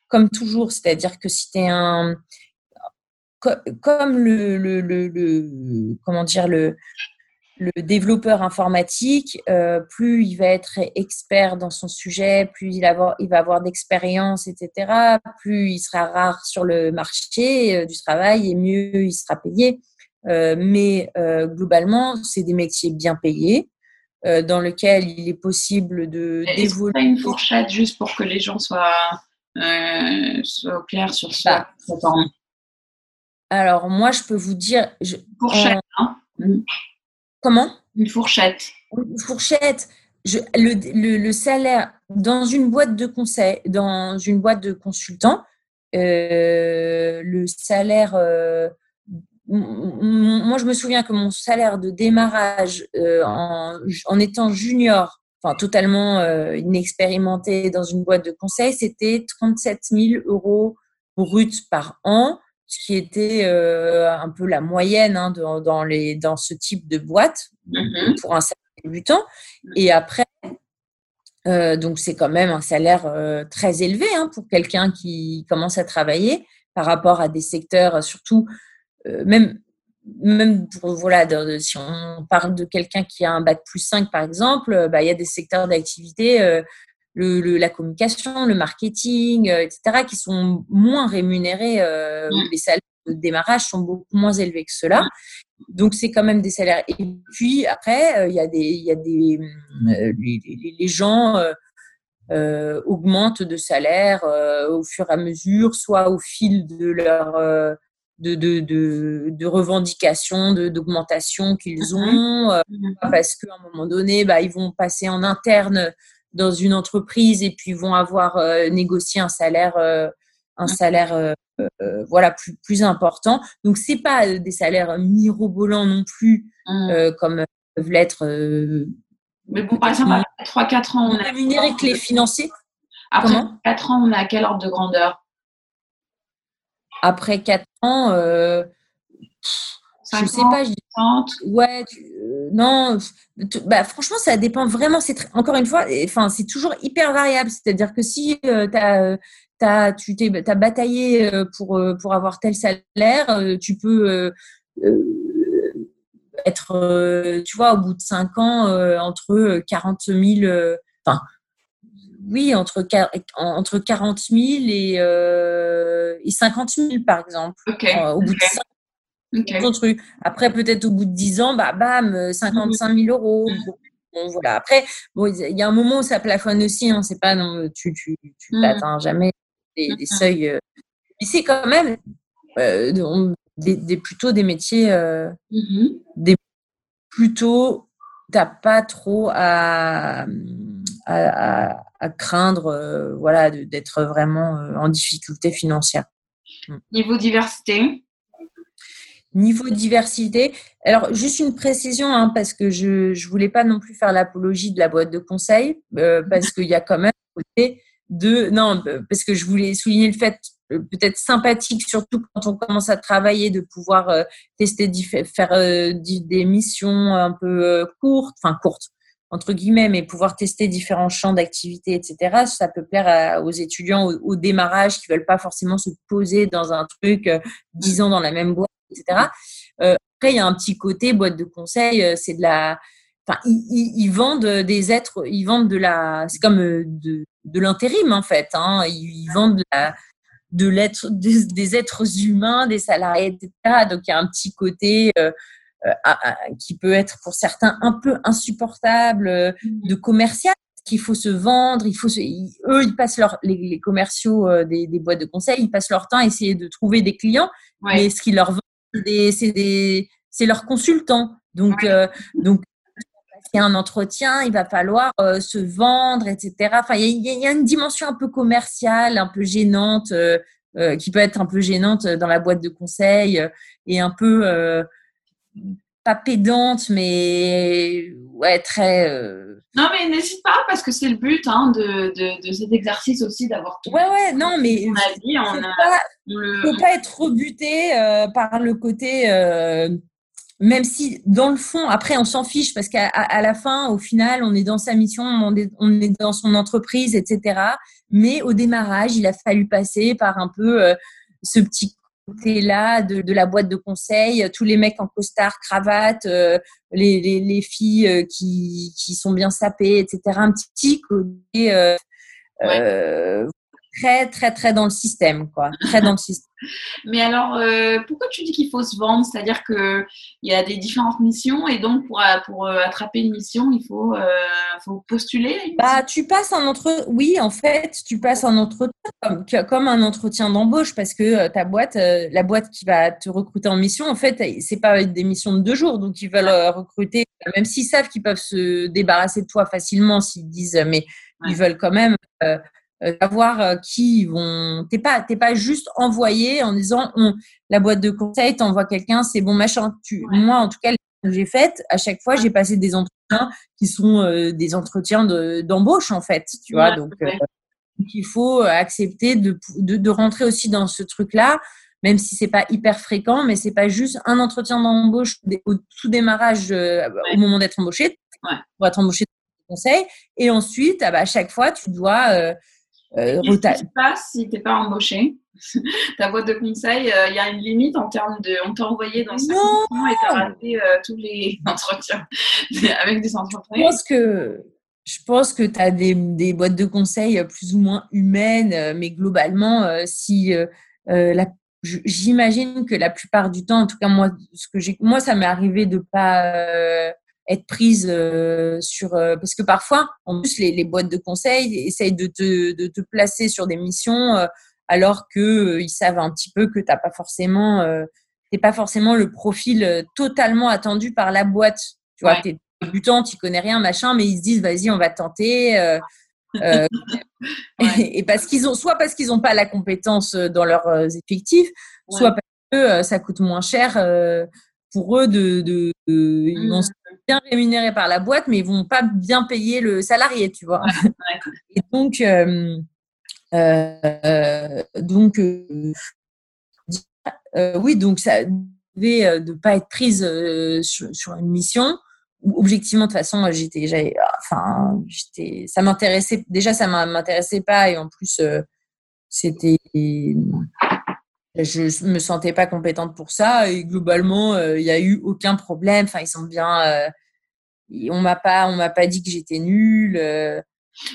comme toujours, c'est-à-dire que si tu es un. Comme le, le, le comment dire, le, le développeur informatique, euh, plus il va être expert dans son sujet, plus il, va avoir, il va avoir d'expérience, etc., plus il sera rare sur le marché euh, du travail et mieux il sera payé. Euh, mais globalement, c'est des métiers bien payés dans lesquels il est possible de développer. une fourchette juste pour que les gens soient, soient clairs sur ça? Bah, alors, moi, je peux vous dire. Je, fourchette, hein mm. Comment? Une fourchette. Une fourchette. le, salaire dans une boîte de conseil, dans une boîte de consultants, euh, le salaire. Euh, moi, je me souviens que mon salaire de démarrage euh, en, étant junior, enfin totalement inexpérimenté dans une boîte de conseil, c'était 37 000 euros bruts par an ce qui était euh, un peu la moyenne hein, dans, les, dans ce type de boîte mm-hmm. pour un salaire débutant. Et après, euh, donc c'est quand même un salaire euh, très élevé hein, pour quelqu'un qui commence à travailler par rapport à des secteurs, surtout même même pour, voilà, si on parle de quelqu'un qui a un bac plus 5 par exemple, bah, il y a des secteurs d'activité le, la communication, le marketing, euh, etc., qui sont moins rémunérés. Euh, mm. Les salaires de démarrage sont beaucoup moins élevés que cela. Donc, c'est quand même des salaires. Et puis, après, euh, il y a des, il y a des les, les, gens euh, augmentent de salaire au fur et à mesure, soit au fil de leur de, de, de, de revendications, d'augmentation qu'ils ont, parce qu'à un moment donné, bah, ils vont passer en interne dans une entreprise et puis vont avoir euh, négocié un salaire, euh, un salaire euh, voilà plus plus important. Donc c'est pas des salaires mirobolants non plus mmh. comme peuvent l'être. Mais bon, par exemple, à 3-4 ans, on a. Rémunéré que les financiers? Après 4 ans, on a quel ordre de grandeur? Après 4 ans, je sais pas, je dis, ouais, euh, non, bah, franchement, ça dépend vraiment. C'est encore une fois, enfin, c'est toujours hyper variable. C'est-à-dire que si euh, as, as, tu t'es, as bataillé euh, pour, pour avoir tel salaire, tu peux être, tu vois, au bout de 5 ans, entre 40 000, enfin, oui, entre, entre 40 000 et, et 50 000, par exemple. au bout de 5 truc. Après, peut-être au bout de 10 ans, bah, bam, 55 000 euros. Mm. Bon, voilà. Après, bon, il y a un moment où ça plafonne aussi. Hein, c'est pas, non, tu, tu, tu mmh. jamais des, des seuils. Euh. Mais c'est quand même euh, des, plutôt des métiers, euh, mmh des plutôt, t'as pas trop à, à, à, craindre, euh, voilà, d'être vraiment en difficulté financière. Mmh. Niveau diversité, Niveau diversité, alors juste une précision, hein, parce que je ne voulais pas non plus faire l'apologie de la boîte de conseil, euh, parce qu'il y a quand même côté de... Non, parce que je voulais souligner le fait euh, peut-être sympathique, surtout quand on commence à travailler, de pouvoir euh, tester, faire des missions un peu courtes, enfin courtes, entre guillemets, mais pouvoir tester différents champs d'activité, etc. Ça peut plaire aux étudiants au, démarrage qui veulent pas forcément se poser dans un truc euh, dix ans dans la même boîte, etc. Euh, après, il y a un petit côté boîte de conseil, euh, c'est de la, enfin, ils, vendent des êtres, ils vendent de la, c'est comme de, de l'intérim en fait. Hein. Ils, vendent de la, de l'être, des, êtres humains, des salariés, etc. Donc il y a un petit côté euh, qui peut être pour certains un peu insupportable euh, mmh. de commercial qu'il faut se vendre, il faut eux ils passent leur les, commerciaux euh, des, des, boîtes de conseil, ils passent leur temps à essayer de trouver des clients, mais ce qu'ils leur vendent c'est leurs consultants. Donc donc il y a un entretien, il va falloir se vendre, etc. Enfin, il y, a, y, a, une dimension un peu commerciale, un peu gênante, qui peut être un peu gênante dans la boîte de conseil et un peu pas pédante, mais ouais, très. Euh, non, mais n'hésite pas parce que c'est le but hein, de, de, de, cet exercice aussi d'avoir tout. Ouais, ouais, non, mais. On a dit, on a. Pas, faut pas être rebuté euh, par le côté. Euh, même si, dans le fond, après, on s'en fiche parce qu'à à la fin, au final, on est dans sa mission, on est, on est dans son entreprise, etc. Mais au démarrage, il a fallu passer par un peu ce petit côté-là de, de, la boîte de conseil, tous les mecs en costard, cravate, euh, les, les, les, filles euh, qui, qui sont bien sapées, etc. Un petit côté euh, euh très, très, très dans le système, quoi. Très dans le système. Mais alors, euh, pourquoi tu dis qu'il faut se vendre? C'est-à-dire qu'il y a des différentes missions et donc pour, euh, pour euh, attraper une mission, il faut, faut postuler bah, Tu passes un entretien, oui, en fait, tu passes un entretien comme, comme un entretien d'embauche parce que ta boîte, la boîte qui va te recruter en mission, en fait, c'est pas des missions de deux jours. Donc, ils veulent recruter, même s'ils savent qu'ils peuvent se débarrasser de toi facilement s'ils disent, mais ils veulent quand même euh, savoir euh, qui vont. T'es pas, t'es pas juste envoyé en disant on, la boîte de conseil t'envoie quelqu'un, c'est bon machin. Tu, Moi, en tout cas, que j'ai faites, à chaque fois, j'ai passé des entretiens qui sont euh, des entretiens d'embauche en fait, tu vois. Donc, il faut accepter de, de, de, rentrer aussi dans ce truc-là, même si c'est pas hyper fréquent, mais c'est pas juste un entretien d'embauche au tout démarrage, au moment d'être embauché, pour être embauché conseil, et ensuite, ah bah, à chaque fois, tu dois euh, Qu'est-ce qui se passe si tu n'es pas embauché? Ta boîte de conseil, euh, il y a une limite en termes de. On t'a envoyé dans 5 ans et tu as raté euh, tous les entretiens avec des entreprises. Je pense que. Je pense que tu as des, des, boîtes de conseil plus ou moins humaines, mais globalement, si j'imagine que la plupart du temps, en tout cas moi, ce que j'ai, moi ça m'est arrivé de pas être prise euh, sur euh, parce que parfois en plus les, les, boîtes de conseil essayent de te, de te placer sur des missions euh, alors que ils savent un petit peu que t'as pas forcément t'es pas forcément le profil totalement attendu par la boîte. Tu vois t'es débutant tu connais rien machin mais ils se disent vas-y on va tenter et, parce qu'ils ont soit parce qu'ils ont pas la compétence dans leurs effectifs soit parce que ça coûte moins cher pour eux de, de, ils vont bien rémunérés par la boîte, mais ils vont pas bien payer le salarié, tu vois. Et donc, euh, euh, donc euh, oui, donc ça devait de pas être prise sur, une mission. Objectivement, de toute façon, j'étais, j'avais, enfin, j'étais, ça m'intéressait. Déjà, ça m'intéressait pas, et en plus, c'était je me sentais pas compétente pour ça et globalement euh, il n'y a eu aucun problème. Enfin ils sont bien euh, on m'a pas on m'a pas dit que j'étais nulle euh,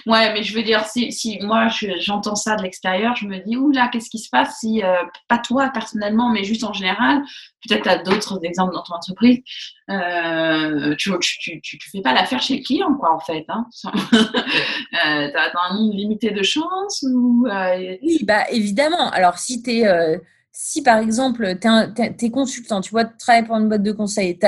Ouais, mais je veux dire, si, moi j'entends ça de l'extérieur, je me dis, oula, qu'est-ce qui se passe si, euh, pas toi personnellement, mais juste en général, peut-être tu as d'autres exemples dans ton entreprise, euh, tu, tu, fais pas l'affaire chez le client, quoi, en fait. Hein. euh, tu un nombre limité de chances ou, euh, Oui, bah évidemment. Alors, si si par exemple, tu es, consultant, tu vois, tu travailles pour une boîte de conseil, tu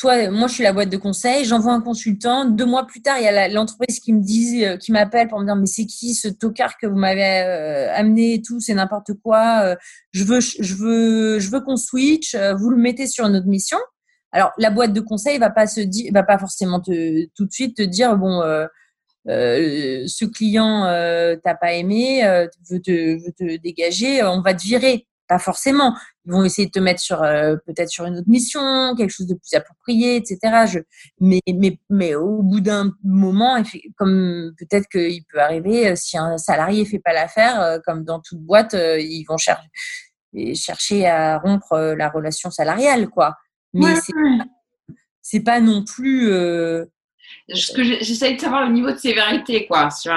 toi, moi, je suis la boîte de conseil, j'envoie un consultant. Deux mois plus tard, il y a l'entreprise qui me dit, euh, qui m'appelle pour me dire, mais c'est qui ce tocard que vous m'avez euh, amené et tout, c'est n'importe quoi. Euh, je veux, je veux, je veux qu'on switch. vous le mettez sur une autre mission. Alors, la boîte de conseil va pas se dire, va pas forcément tout de suite te dire, bon, ce client t'as pas aimé, veut te, veut te dégager, on va te virer pas forcément. Ils vont essayer de te mettre sur peut-être sur une autre mission, quelque chose de plus approprié, etc. Je, mais, mais, mais au bout d'un moment, comme peut-être qu'il peut arriver, si un salarié fait pas l'affaire, comme dans toute boîte, ils vont chercher chercher à rompre la relation salariale, quoi. Mais c'est pas non plus ce que j'essaye de savoir le niveau de sévérité, quoi. C'est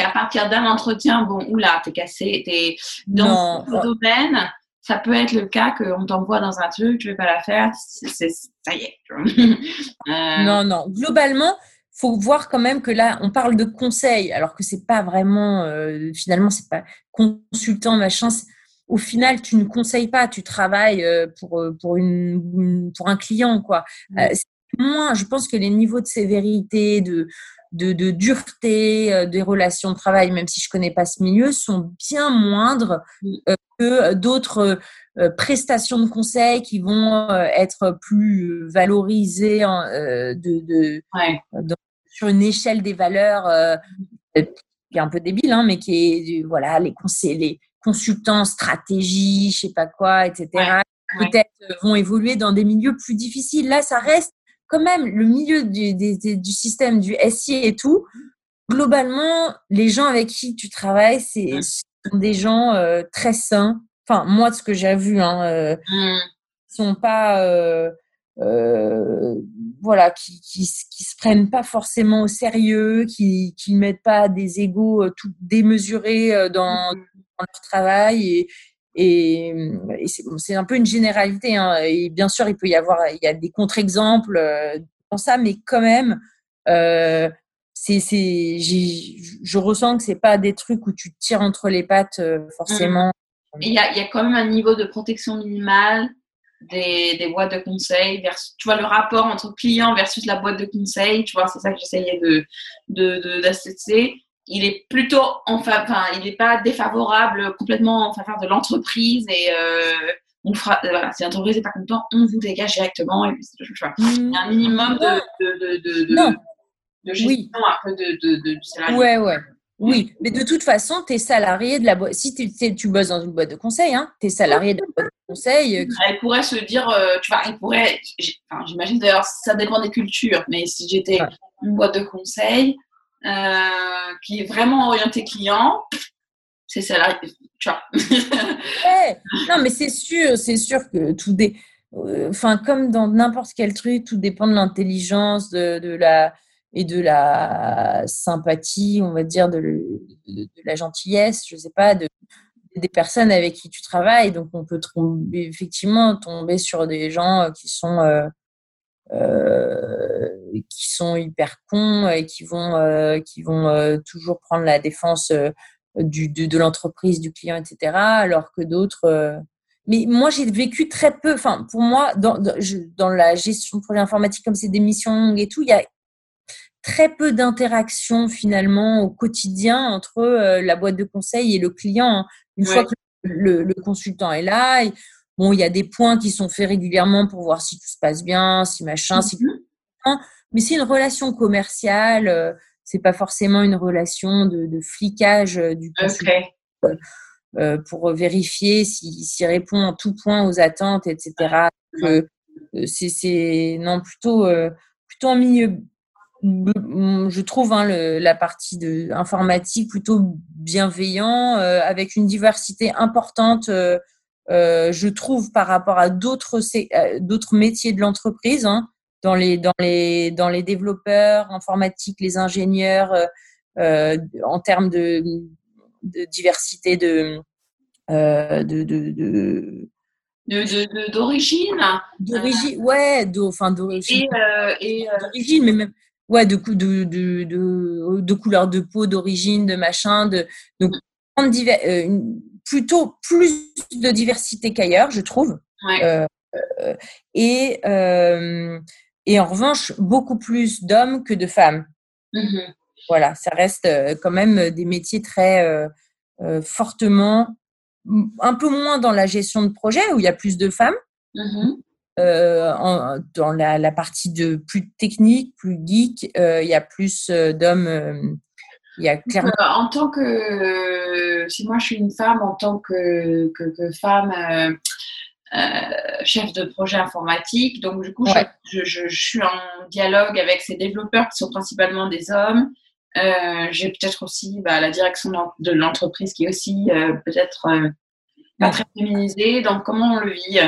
à partir d'un entretien, bon, oula, t'es cassé, t'es dans le domaine. Ça peut être le cas qu'on t'envoie dans un truc, tu veux pas la faire, ça y est. Euh. Non, non. Globalement, faut voir quand même que là, on parle de conseil, alors que c'est pas vraiment, euh, finalement, c'est pas consultant, machin. Au final, tu ne conseilles pas, tu travailles euh, pour, pour, une, pour un client, quoi moins, je pense que les niveaux de sévérité, de, de, de dureté euh, des relations de travail, même si je connais pas ce milieu, sont bien moindres euh, que d'autres euh, prestations de conseil qui vont être plus valorisées en, de, de sur une échelle des valeurs qui est un peu débile, hein, mais qui est voilà les conseils, les consultants stratégie, je sais pas quoi, etc. Peut-être vont évoluer dans des milieux plus difficiles. Là, ça reste quand même le milieu du, du système du SI et tout, globalement, les gens avec qui tu travailles, c'est sont des gens euh, très sains. Enfin, moi, de ce que j'ai vu, hein, euh, mmh. sont pas, euh, euh, voilà, qui, qui, qui, se prennent pas forcément au sérieux, qui, qui mettent pas des égaux euh, tout démesurés dans, mmh. dans leur travail et, et, c'est un peu une généralité. Hein. Bien sûr, il peut y avoir, il y a des contre-exemples euh, dans ça, mais quand même, euh, je ressens que c'est pas des trucs où tu tires entre les pattes euh, forcément. Mmh. Il y, a, quand même un niveau de protection minimale des, boîtes de conseil. tu vois, le rapport entre client versus la boîte de conseil, tu vois, c'est ça que j'essayais de, de, il est plutôt en enfin, il n'est pas défavorable complètement en faveur de l'entreprise et euh, on fera, euh, voilà, si l'entreprise n'est pas content, on vous dégage directement. Et puis, il y a un minimum de, de, de, de, de gestion oui. un peu de, de, salarié. Ouais, ouais. Oui, mais de toute façon, tu es salarié de la boîte. Si tu, tu bosses dans une boîte de conseil, hein, tu es salarié de la boîte de conseil. Euh, elle pourrait se dire, tu vois, elle pourrait, j'imagine d'ailleurs, ça dépend des cultures, mais si j'étais une boîte de conseil, euh, qui est vraiment orienté client, c'est vois. Non, mais c'est sûr, c'est sûr que tout des euh, Enfin, comme dans n'importe quel truc, tout dépend de l'intelligence, de, la et de la sympathie, on va dire, de, la gentillesse, je sais pas, de, des personnes avec qui tu travailles. Donc, on peut effectivement tomber sur des gens qui sont euh, euh, qui sont hyper cons et qui vont, euh, qui vont euh, toujours prendre la défense du, de, de l'entreprise, du client, etc. Alors que d'autres. Mais moi, j'ai vécu très peu. Enfin, pour moi, dans, dans, la gestion de projet informatique, comme c'est des missions longues et tout, il y a très peu d'interactions finalement au quotidien entre la boîte de conseil et le client. Une fois que le, le, consultant est là, Bon, il y a des points qui sont faits régulièrement pour voir si tout se passe bien, si machin, si mhm. mais c'est une relation commerciale, euh, c'est pas forcément une relation de, de flicage euh, du consultant euh, pour vérifier s'il si, répond en tout point aux attentes, etc. c'est non plutôt plutôt en milieu je trouve hein, le, la partie de informatique plutôt bienveillant avec une diversité importante euh, je trouve par rapport à d'autres euh, métiers de l'entreprise, hein, dans les dans les dans les développeurs informatiques, les ingénieurs, euh, euh en termes de, de diversité de euh, de, de, d'origine d'origine ouais enfin d'origine et, d'origine mais même ouais de de de de, de couleur de peau d'origine de machin de donc une, plutôt plus de diversité qu'ailleurs, je trouve. Euh, euh, et, euh, et en revanche, beaucoup plus d'hommes que de femmes. Mm-hmm. Voilà, ça reste quand même des métiers très fortement, un peu moins dans la gestion de projet où il y a plus de femmes. Mm-hmm. en, dans la, la, partie de plus technique, plus geek, il y a plus d'hommes Il y a clairement... en tant que, si moi je suis une femme, en tant que, que, femme chef de projet informatique, donc du coup je, je, je, suis en dialogue avec ces développeurs qui sont principalement des hommes. J'ai peut-être aussi bah, la direction de l'entreprise qui est aussi peut-être pas très féminisée. Donc comment on le vit?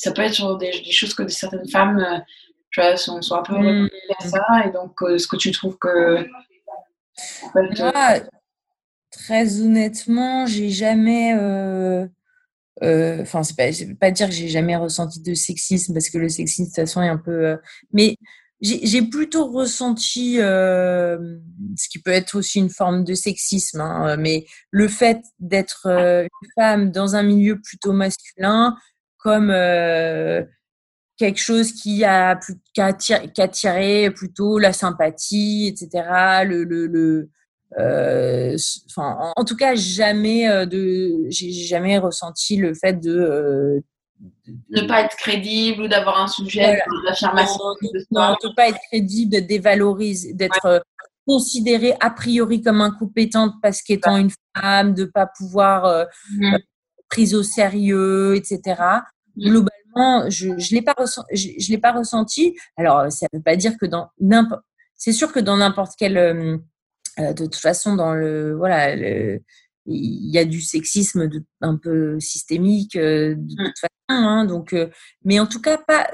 Ça peut être sur des, choses que certaines femmes euh, tu vois, sont, sont un peu mmh. à ça. Et donc, euh, est-ce que tu trouves que. Moi, très honnêtement, j'ai jamais. Euh, enfin, c'est pas, pas dire que j'ai jamais ressenti de sexisme parce que le sexisme, de toute façon, est un peu. mais j'ai plutôt ressenti ce qui peut être aussi une forme de sexisme, hein, mais le fait d'être une femme dans un milieu plutôt masculin, comme euh, quelque chose qui a, qui, attiré, plutôt la sympathie, etc. Le, le, le euh, en, tout cas, jamais euh, de, j'ai jamais ressenti le fait de ne pas être crédible ou d'avoir un sujet d'affirmation. Non, ne pas être crédible, d'être dévalorisé, d'être considérée a priori comme incompétente parce qu'étant une femme, de pas pouvoir mmh prise au sérieux, etc. Mmh. Globalement, je ne l'ai pas, je, l'ai pas ressenti. Alors, ça ne veut pas dire que dans n'importe. C'est sûr que dans n'importe quel. Euh, euh, de toute façon, dans le. Voilà. il y a du sexisme un peu systémique euh, de mmh. toute façon. Hein, donc, mais en tout cas, pas,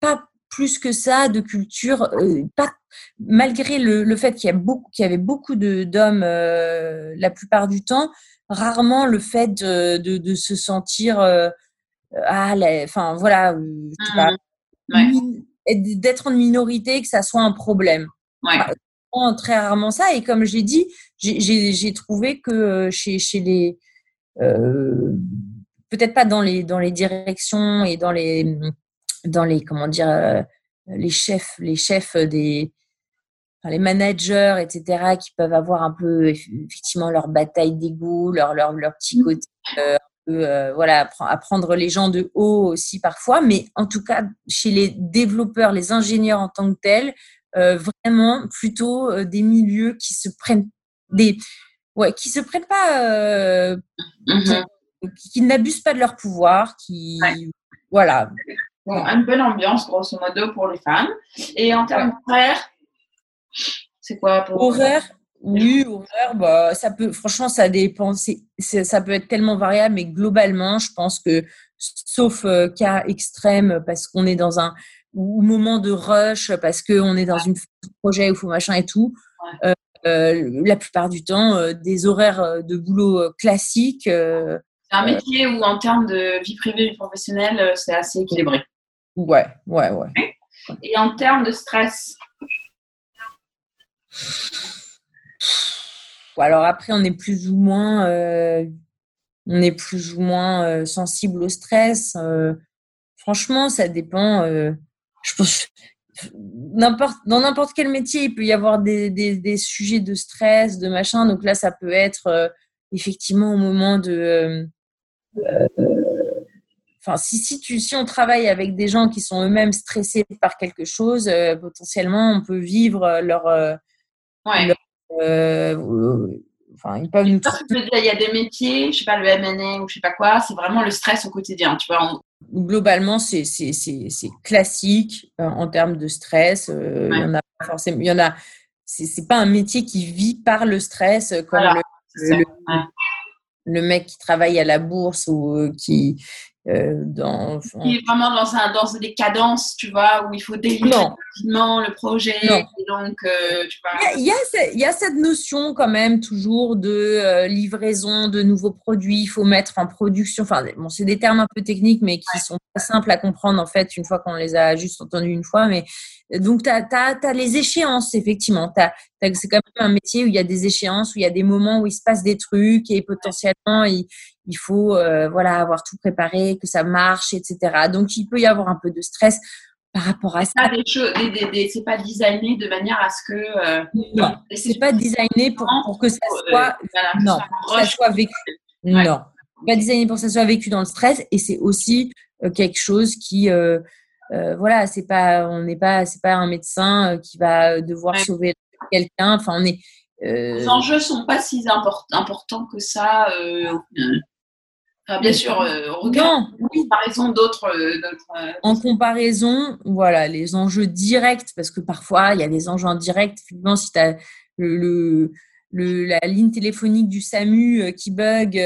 pas plus que ça de culture. pas, malgré le, le fait qu'il y, a beaucoup, qu'il y avait beaucoup d'hommes la plupart du temps, rarement le fait de, de, se sentir euh, ah enfin voilà mmh. d'être en minorité que ça soit un problème très rarement ça et comme j'ai dit j'ai trouvé que euh, chez, chez les euh, peut-être pas dans les dans les directions et dans les dans les comment dire les chefs les chefs des les managers, etc., qui peuvent avoir un peu effectivement leur bataille d'ego, leur, leur, leur petit mmh. côté, euh, euh, voilà, apprendre les gens de haut aussi parfois, mais en tout cas, chez les développeurs, les ingénieurs en tant que tels, euh, vraiment plutôt des milieux qui se prennent des, ouais, qui se prennent pas, mmh qui, n'abusent pas de leur pouvoir, qui, voilà. Bon, une bonne ambiance, grosso modo, pour les femmes. Et en termes de c'est quoi pour horaire Oui, horaire, bah, ça peut, franchement, ça dépend. ça peut être tellement variable, mais globalement, je pense que, sauf euh, cas extrême, parce qu'on est dans un ou moment de rush, parce qu'on est dans une projet ou faut machin et tout, euh, euh, la plupart du temps, des horaires de boulot classiques. c'est un métier où, en termes de vie privée et professionnelle, c'est assez équilibré. Ouais, ouais, ouais. Et en termes de stress, alors après, on est plus ou moins, euh, on est plus ou moins euh, sensible au stress. Euh, franchement, ça dépend. je pense, n'importe, dans n'importe quel métier, il peut y avoir des, des, sujets de stress, de machin. Donc là, ça peut être effectivement au moment de. Enfin, si, si, tu, si on travaille avec des gens qui sont eux-mêmes stressés par quelque chose, potentiellement, on peut vivre leur Ouais. Euh, enfin, ils peuvent nous. Il y a des métiers, je sais pas, le MNA ou je sais pas quoi, c'est vraiment le stress au quotidien, tu vois. Globalement, c'est classique euh, en termes de stress. Euh, il y en a forcément, il y en a. C'est pas un métier qui vit par le stress comme le, le, mec qui travaille à la bourse ou qui, euh, dans, Il est vraiment dans, un, dans des cadences, tu vois, où il faut délivrer rapidement le projet. donc, euh, tu vois. Il, y a, il, y a, cette notion quand même toujours de euh, livraison de nouveaux produits. Il faut mettre en production. Enfin, bon, c'est des termes un peu techniques, mais qui sont pas simples à comprendre en fait une fois qu'on les a juste entendus une fois. Mais donc, tu as, as, les échéances, effectivement. C'est quand même un métier où il y a des échéances, où il y a des moments où il se passe des trucs et potentiellement, il, il faut euh, voilà avoir tout préparé, que ça marche, etc. Donc, il peut y avoir un peu de stress par rapport à ça. c'est pas designé de manière à ce que. Euh, non, c'est pas designé pour, pour que ça soit. Euh, non, ça soit vécu. Non, pas designé pour que ça soit vécu dans le stress et c'est aussi quelque chose qui euh, voilà, c'est pas, on n'est pas, c'est pas un médecin euh, qui va devoir sauver quelqu'un. Enfin, on est, les enjeux sont pas si importants que ça. bien sûr, en comparaison d'autres. en comparaison, voilà, les enjeux directs, parce que parfois il y a des enjeux indirects. Finalement, si tu as le, la ligne téléphonique du SAMU qui bug,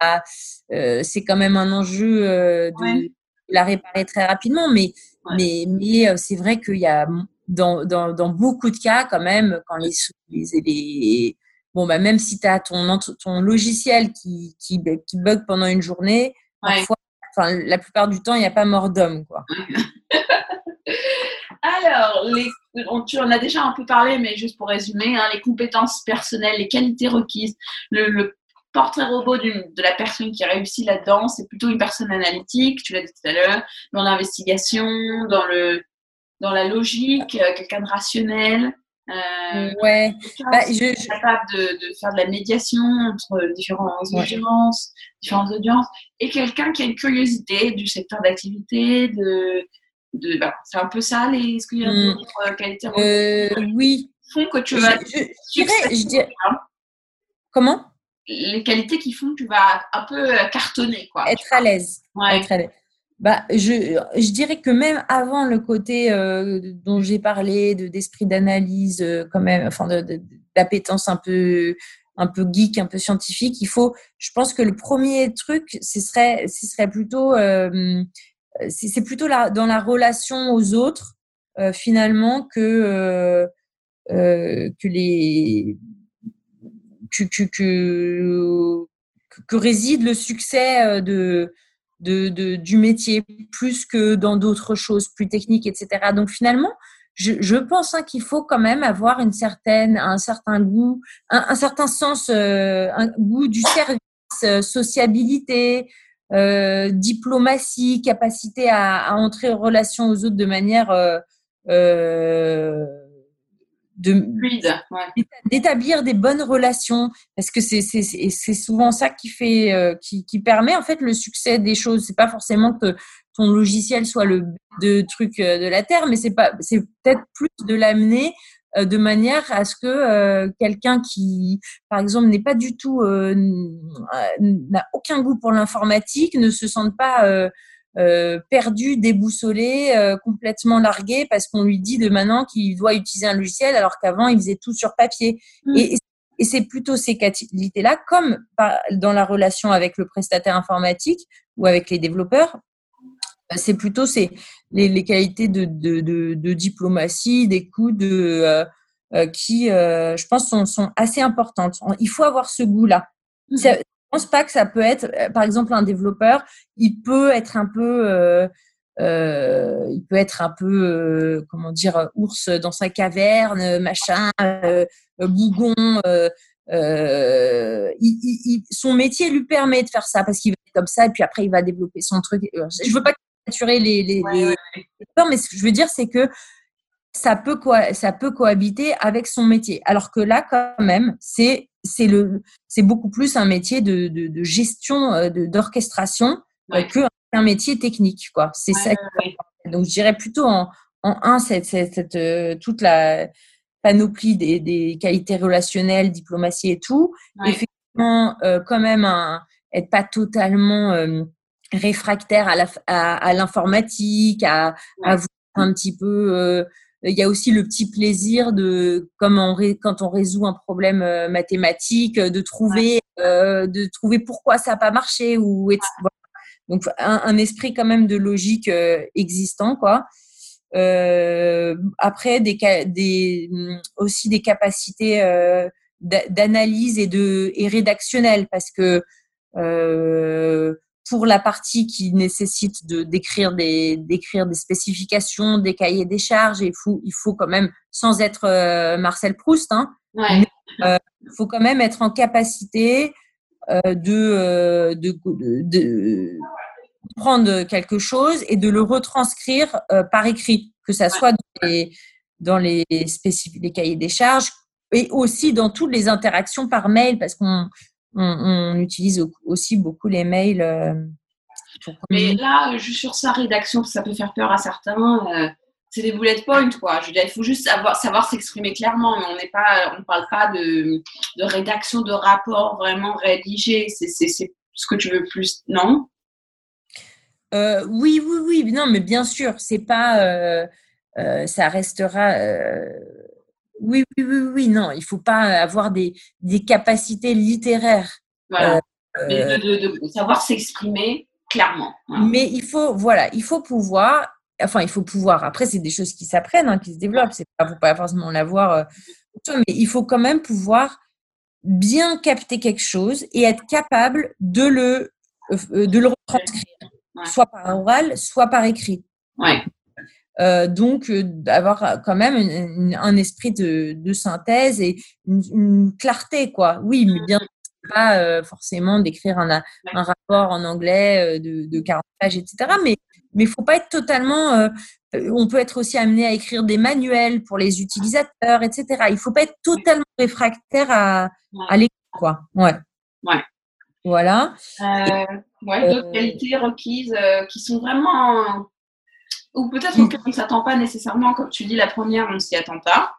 bah, c'est quand même un enjeu de la réparer très rapidement. Mais, mais, mais c'est vrai qu'il y a dans, dans, dans, beaucoup de cas, quand même, quand les, les, bon, bah, même si tu as ton, ton logiciel qui, qui, qui, bug pendant une journée, parfois, enfin, la plupart du temps, il n'y a pas mort d'homme, quoi. Alors, les, on, tu en as déjà un peu parlé, mais juste pour résumer, hein, les compétences personnelles, les qualités requises, le, le portrait robot de la personne qui réussit là-dedans, c'est plutôt une personne analytique, tu l'as dit tout à l'heure, dans l'investigation, dans le dans la logique, euh, quelqu'un de rationnel. Euh, ouais. Bah, je, capable de, de, faire de la médiation entre différentes audiences, différentes audiences, et quelqu'un qui a une curiosité du secteur d'activité, de, de bah, c'est un peu ça. Les, est-ce qu'il y a hmm. d'autres qualités euh, Oui. Font que tu vas. Je, dirais, je dirais... Comment? Les qualités qui font que tu vas un peu euh, cartonner, quoi. Être à l'aise. Ouais. Être à l'aise. Bah, je, je, dirais que même avant le côté euh, dont j'ai parlé, de, d'esprit d'analyse, euh, quand même, enfin, d'appétence un peu, un peu geek, un peu scientifique, il faut, je pense que le premier truc, ce serait, ce serait plutôt, euh, c'est, plutôt la, dans la relation aux autres, finalement, que, que les, que, que, que, que réside le succès de, de, de, du métier plus que dans d'autres choses plus techniques, etc. Donc finalement, je, je pense hein, qu'il faut quand même avoir une certaine, un certain goût, un, un certain sens, euh, un goût du service, euh, sociabilité, euh, diplomatie, capacité à, à, entrer en relation aux autres de manière euh, euh d'établir des bonnes relations parce que c'est c'est souvent ça qui fait euh, qui, qui, permet en fait le succès des choses. C'est pas forcément que ton logiciel soit le de truc euh, de la terre mais c'est pas c'est peut-être plus de l'amener euh, de manière à ce que quelqu'un qui par exemple n'est pas du tout n'a aucun goût pour l'informatique ne se sente pas euh, perdu, déboussolé, euh, complètement largué parce qu'on lui dit de maintenant qu'il doit utiliser un logiciel alors qu'avant il faisait tout sur papier. Mm. Et, et c'est plutôt ces qualités-là, comme dans la relation avec le prestataire informatique ou avec les développeurs, euh, c'est plutôt ces, les, les qualités de, de, de, de diplomatie, d'écoute, de, euh, qui, je pense, sont, sont, assez importantes. Il faut avoir ce goût-là. Mm pense pas que ça peut être, euh, par exemple, un développeur, il peut être un peu, euh, euh, il peut être un peu, euh, comment dire, ours dans sa caverne, machin, euh, bougon. Il, il, son métier lui permet de faire ça parce qu'il va être comme ça et puis après il va développer son truc. Je veux pas capturer les, les, les... mais ce que je veux dire c'est que ça peut, ça peut cohabiter avec son métier. Alors que là, quand même, c'est c'est le c'est beaucoup plus un métier de, de, de gestion euh, d'orchestration euh, que un métier technique quoi. C'est ça donc je dirais plutôt en, en un cette, cette, cette euh, toute la panoplie des, des, qualités relationnelles diplomatie et tout. Effectivement euh, quand même un, être pas totalement réfractaire à la à, l'informatique à, à, un petit peu il y a aussi le petit plaisir de, comme on, quand on résout un problème euh, mathématique, euh, de trouver, euh, de trouver pourquoi ça n'a pas marché ou donc un, un, esprit quand même de logique euh, existant quoi. Euh, après des, des aussi des capacités d'analyse et de et rédactionnelles parce que pour la partie qui nécessite de d'écrire des d'écrire des spécifications, des cahiers des charges, il faut il faut quand même sans être euh, Marcel Proust, hein, ouais. euh, il faut quand même être en capacité euh, de, de, prendre quelque chose et de le retranscrire par écrit, que ça soit dans les dans les, les cahiers des charges et aussi dans toutes les interactions par mail parce qu'on on, utilise aussi beaucoup les mails. Euh, Mais là, juste sur sa rédaction, ça peut faire peur à certains. Euh, c'est des bullet points, quoi. Je veux dire, il faut juste savoir, savoir s'exprimer clairement, mais on n'est pas, on parle pas de, de rédaction de rapport vraiment rédigé. C'est ce que tu veux plus, non? Euh, Oui, oui, oui. Non, mais bien sûr, c'est pas, euh, euh, ça restera. Oui, oui, oui, oui. Non, il faut pas avoir des, des capacités littéraires. Voilà. mais de, de, savoir s'exprimer clairement. Mais il faut, voilà, il faut pouvoir enfin, il faut pouvoir. Après, c'est des choses qui s'apprennent, hein, qui se développent. C'est pas, faut pas forcément l'avoir. Euh, mais il faut quand même pouvoir bien capter quelque chose et être capable de le, euh, de le retranscrire, soit par oral, soit par écrit. Ouais. Euh, donc, d'avoir quand même un esprit de, de, synthèse et une, clarté, quoi. Oui, mais bien pas forcément d'écrire un, un, rapport en anglais de, de 40 pages, etc. Mais mais il faut pas être totalement. Euh, on peut être aussi amené à écrire des manuels pour les utilisateurs, etc. Il faut pas être totalement réfractaire à, à l'écrit, quoi. Ouais. Ouais. Voilà. Euh, ouais, d'autres euh, qualités requises qui sont vraiment. Ou peut-être mm. qu'on ne s'attend pas nécessairement, comme tu dis, la première, on ne s'y attend pas.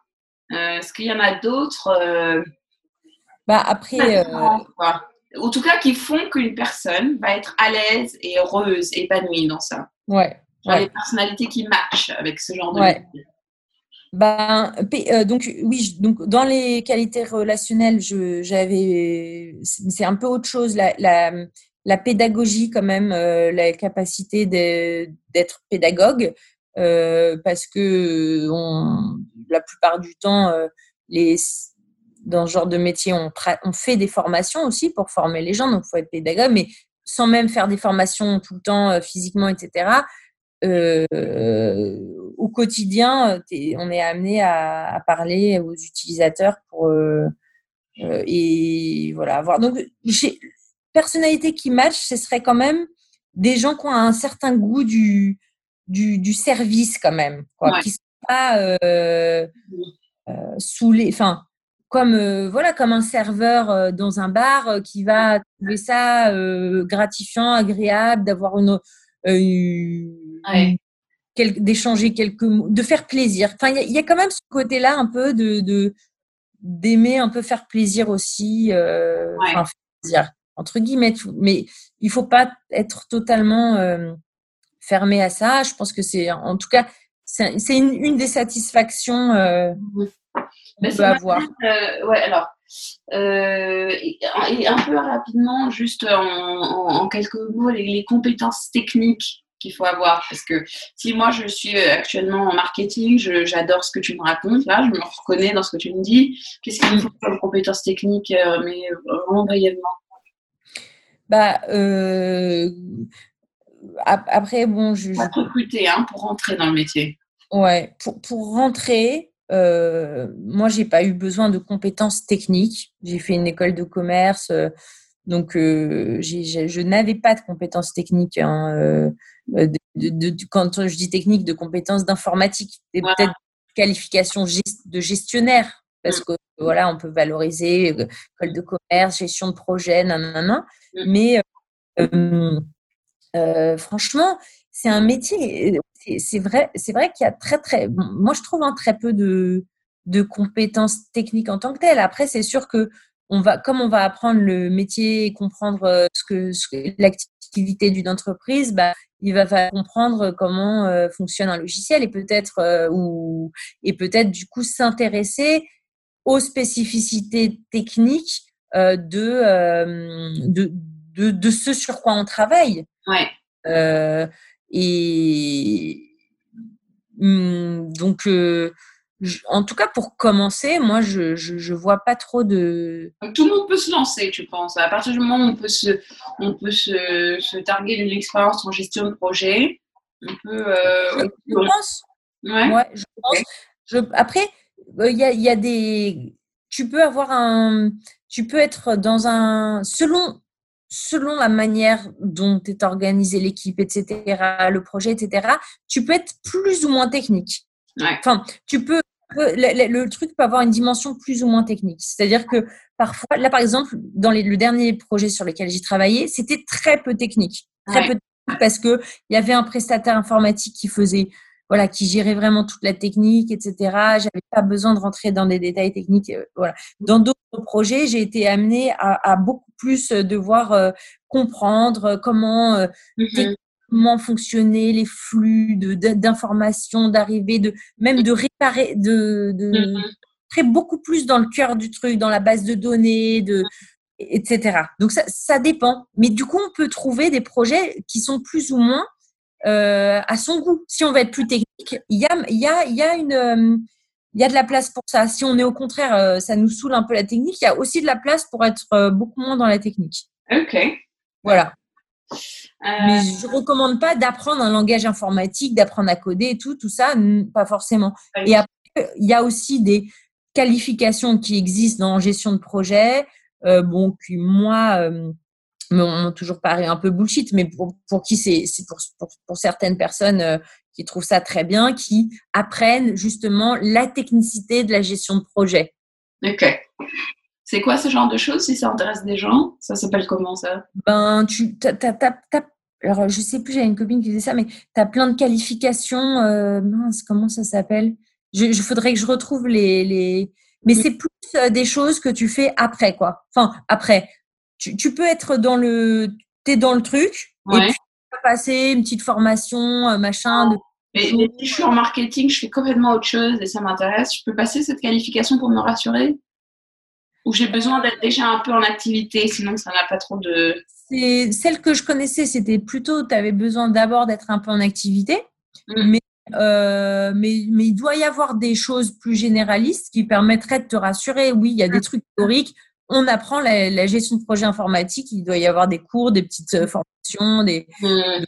Est-ce qu'il y en a d'autres bah, Après en tout cas qui font qu'une personne va être à l'aise et heureuse, épanouie dans ça. Ouais. ouais. les personnalités qui matchent avec ce genre de ouais. Ben, euh, donc oui, donc dans les qualités relationnelles, j'avais, c'est un peu autre chose. La, la, la pédagogie quand même, euh, la capacité d'être pédagogue, euh, parce que on, la plupart du temps, les dans ce genre de métier, on, fait des formations aussi pour former les gens, donc il faut être pédagogue, mais sans même faire des formations tout le temps euh, physiquement, etc. Euh, au quotidien, on est amené à, parler aux utilisateurs pour euh, et voilà avoir donc personnalité qui match, ce serait quand même des gens qui ont un certain goût du du, du service quand même, quoi, qui sont pas sous les, enfin comme euh, voilà comme un serveur euh, dans un bar euh, qui va trouver ça gratifiant, agréable d'avoir une, d'échanger quelques mots, de faire plaisir. Enfin, il y, a quand même ce côté-là un peu de d'aimer un peu faire plaisir aussi, enfin, plaisir, entre guillemets. Mais il faut pas être totalement fermé à ça. Je pense que c'est en tout cas c'est une, une, des satisfactions mais peut avoir. Euh, ouais, alors, euh, et, un peu rapidement, juste en, quelques mots, les, compétences techniques qu'il faut avoir. Parce que si moi, je suis actuellement en marketing, j'adore ce que tu me racontes, là, je me reconnais dans ce que tu me dis. Qu'est-ce qu'il me faut comme compétences techniques, euh, mais vraiment brièvement? Bah, après, bon, je. Pas recruter hein, pour rentrer dans le métier. Ouais, pour, pour rentrer, euh, moi, j'ai pas eu besoin de compétences techniques. J'ai fait une école de commerce, euh, donc euh, je n'avais pas de compétences techniques. Hein, euh, de, quand je dis technique, de compétences d'informatique, peut-être qualification de gestionnaire, parce mm. que voilà, on peut valoriser école de commerce, gestion de projet, nanana. Mm. Mais franchement, c'est un métier c'est vrai, c'est vrai qu'il y a très très, moi je trouve un hein, très peu de, de compétences techniques en tant que telles. Après, c'est sûr que on va, comme on va apprendre le métier et comprendre euh, ce que, l'activité d'une entreprise, bah, il va falloir comprendre comment euh, fonctionne un logiciel et peut-être euh, ou et peut-être du coup s'intéresser aux spécificités techniques de, de, de, de ce sur quoi on travaille. Ouais. Et hum, donc, euh, en tout cas, pour commencer, moi, je, je, vois pas trop de. tout le monde peut se lancer, tu penses. À partir du moment où on peut se, on peut se, se targuer d'une expérience en gestion de projet, on peut. Euh, je pense. Ouais. je pense. Je, après, euh, il y, a, y a des. Tu peux avoir un. Tu peux être dans un. Selon selon la manière dont est organisée l'équipe, etc., le projet, etc., tu peux être plus ou moins technique. Enfin, tu peux, le, truc peut avoir une dimension plus ou moins technique. C'est-à-dire que parfois, là par exemple, dans le dernier projet sur lequel j'ai travaillé, c'était très peu technique. Très peu technique parce que il y avait un prestataire informatique qui faisait voilà, qui gérait vraiment toute la technique, etc. J'avais pas besoin de rentrer dans des détails techniques. voilà. Dans d'autres projets, j'ai été amenée à, beaucoup plus devoir comprendre comment mmh comment fonctionner les flux d'informations, d'arrivée, de même de réparer, de, de mmh très beaucoup plus dans le cœur du truc, dans la base de données, de etc. Donc ça, ça dépend. Mais du coup, on peut trouver des projets qui sont plus ou moins euh, à son goût. Si on veut être plus technique, il y a, y a, y a une, euh, y a de la place pour ça. Si on est au contraire, euh, ça nous saoule un peu la technique, il y a aussi de la place pour être beaucoup moins dans la technique. Ok. Voilà. Mais je recommande pas d'apprendre un langage informatique, d'apprendre à coder et tout, tout ça, pas forcément. Et après, il y a aussi des qualifications qui existent dans gestion de projet, euh, bon, qui moi euh, m'ont toujours paru un peu bullshit, mais pour, pour qui c'est pour, pour, pour, certaines personnes euh, qui trouvent ça très bien, qui apprennent justement la technicité de la gestion de projet. Ok. C'est quoi ce genre de choses si ça intéresse des gens? Ça s'appelle comment ça? Ben, tu alors je sais plus, j'avais une copine qui disait ça, mais tu as plein de qualifications. mince, comment ça s'appelle? Je, je, faudrait que je retrouve les, les... mais c'est plus euh, des choses que tu fais après quoi. Enfin après, tu, tu peux être dans le, t'es dans le truc et puis passer une petite formation euh, machin. De... Mais, si je suis en marketing, je fais complètement autre chose et ça m'intéresse. Je peux passer cette qualification pour me rassurer? Ou j'ai besoin d'être déjà un peu en activité, sinon ça n'a pas trop de. C'est celle que je connaissais, c'était plutôt, tu avais besoin d'abord d'être un peu en activité, mmh. mais euh, mais, mais il doit y avoir des choses plus généralistes qui permettraient de te rassurer. Oui, il y a des trucs théoriques. On apprend la, gestion de projet informatique. Il doit y avoir des cours, des petites euh, formations. Des... Mmh.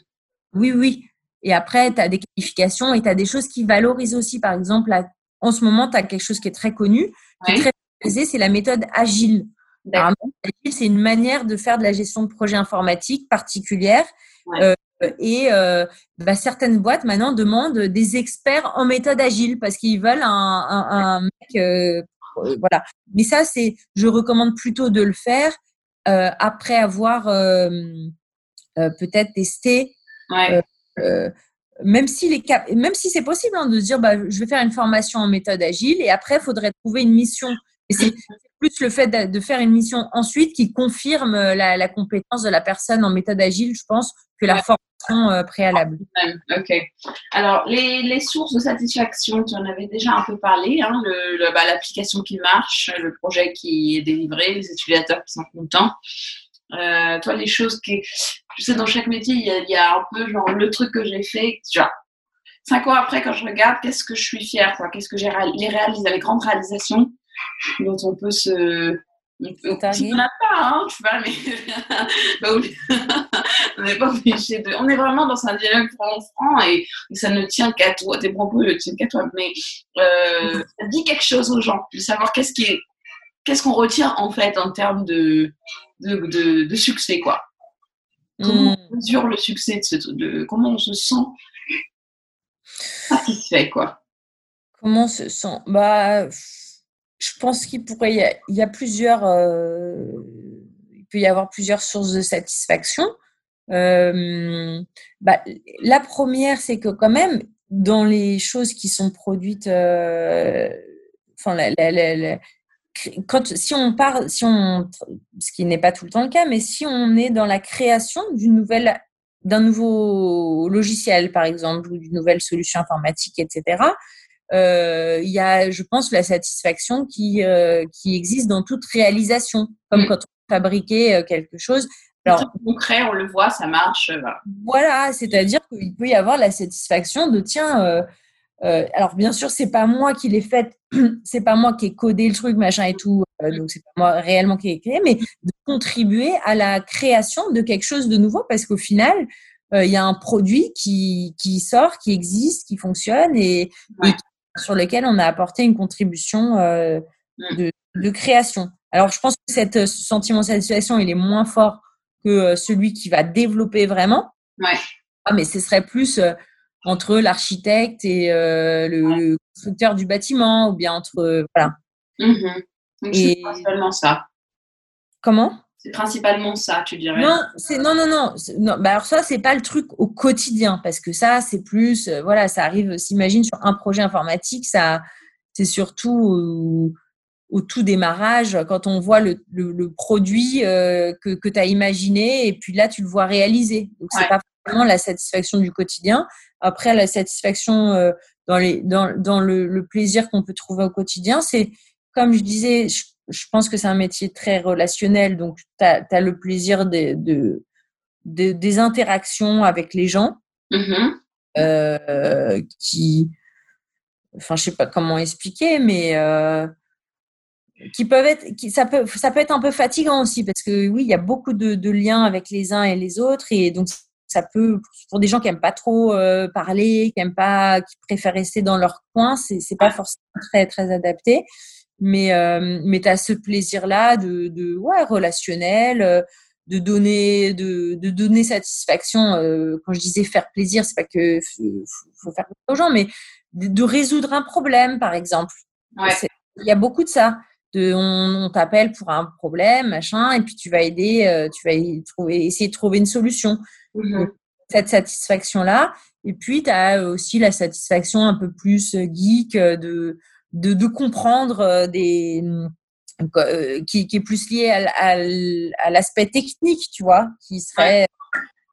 Oui, oui. Et après, tu as des qualifications et tu as des choses qui valorisent aussi. Par exemple, en ce moment, tu as quelque chose qui est très connu, qui est très valorisé, c'est la méthode agile. Agile, c'est une manière de faire de la gestion de projet informatique particulière. Euh, et euh, bah, certaines boîtes maintenant demandent des experts en méthode agile parce qu'ils veulent un, un, mec. Euh, euh, voilà. Mais ça, c'est, je recommande plutôt de le faire après avoir peut-être testé. même si les même si c'est possible hein, de se dire bah, je vais faire une formation en méthode agile et après il faudrait trouver une mission et c'est plus le fait de, faire une mission ensuite qui confirme la, la, compétence de la personne en méthode agile, je pense, que la formation euh, préalable. Ok. Alors, les, les, sources de satisfaction, tu en avais déjà un peu parlé, hein, le, bah, l'application qui marche, le projet qui est délivré, les utilisateurs qui sont contents. Euh, toi, les choses qui. Tu sais, dans chaque métier, il y, a, un peu genre le truc que j'ai fait, genre cinq ans après, quand je regarde, qu'est-ce que je suis fière, quoi, qu'est-ce que j'ai les réalisé, les grandes réalisations dont on peut se. On pas, hein, tu vois, mais on n'est pas obligé de. On est vraiment dans un dialogue franc et, ça ne tient qu'à toi, tes propos ne tiennent qu'à toi. Mais euh, ça dit quelque chose aux gens, de savoir qu'est-ce qui est, qu'est-ce qu'on retient en fait en termes de, de, de, succès, quoi. Comment on hmm. mesure le succès de ce, de, comment on se sent satisfait, quoi. Comment on se sent? Bah je pense qu'il pourrait y a, plusieurs euh, il peut y avoir plusieurs sources de satisfaction. Euh, bah, la première, c'est que quand même dans les choses qui sont produites, euh, enfin si on si on, ce qui n'est pas tout le temps le cas, mais si on est dans la création d'une nouvelle d'un nouveau logiciel, par exemple, ou d'une nouvelle solution informatique, etc euh, il y a, je pense, la satisfaction qui, euh, qui existe dans toute réalisation, comme mm. quand on fabriquait euh, quelque chose. Alors, concret, on le voit, ça marche. Voilà, c'est-à-dire qu'il peut y avoir la satisfaction de tiens. alors bien sûr, c'est pas moi qui l'ai fait, c'est pas moi qui ai codé le truc, machin et tout, donc c'est pas moi réellement qui ai créé, mais de contribuer à la création de quelque chose de nouveau, parce qu'au final, il y a un produit qui, qui sort, qui existe, qui fonctionne et, et qui sur lesquels on a apporté une contribution euh, mm. de, création. Alors, je pense que cette, ce sentiment de satisfaction, il est moins fort que euh, celui qui va développer vraiment. Ouais. Ah, mais ce serait plus euh, entre l'architecte et le, constructeur du bâtiment, ou bien entre. voilà. Donc, et... pas seulement ça. Comment? C'est principalement ça, tu dirais. Non, c'est non, non, non. non. Bah alors ça, c'est pas le truc au quotidien, parce que ça, c'est plus, euh, voilà, ça arrive. S'imagine sur un projet informatique, ça, c'est surtout au, tout démarrage, quand on voit le, le, produit euh, que, que tu as imaginé, et puis là, tu le vois réaliser. Donc c'est pas vraiment la satisfaction du quotidien. Après, la satisfaction euh, dans les dans, dans le, le plaisir qu'on peut trouver au quotidien, c'est comme je disais, je pense que c'est un métier très relationnel, donc tu as, le plaisir de, de, des interactions avec les gens mm-hmm. euh, qui, enfin, je sais pas comment expliquer, mais euh, qui peuvent être, qui, ça, peut, ça peut être un peu fatigant aussi, parce que oui, il y a beaucoup de, de, liens avec les uns et les autres, et donc ça peut, pour des gens qui aiment pas trop euh, parler, qui aiment pas, qui préfèrent rester dans leur coin, c'est pas forcément très, très adapté mais euh, mais tu as ce plaisir là de, de ouais relationnel euh, de donner de, de donner satisfaction euh, quand je disais faire plaisir c'est pas que faut, faut faire aux gens mais de, résoudre un problème par exemple. Il y a beaucoup de ça. De on, t'appelle pour un problème machin et puis tu vas aider tu vas trouver essayer de trouver une solution. Mmh cette satisfaction là et puis tu as aussi la satisfaction un peu plus geek de de, de comprendre euh, des euh, qui, qui, est plus lié à, à, l'aspect technique, tu vois, qui serait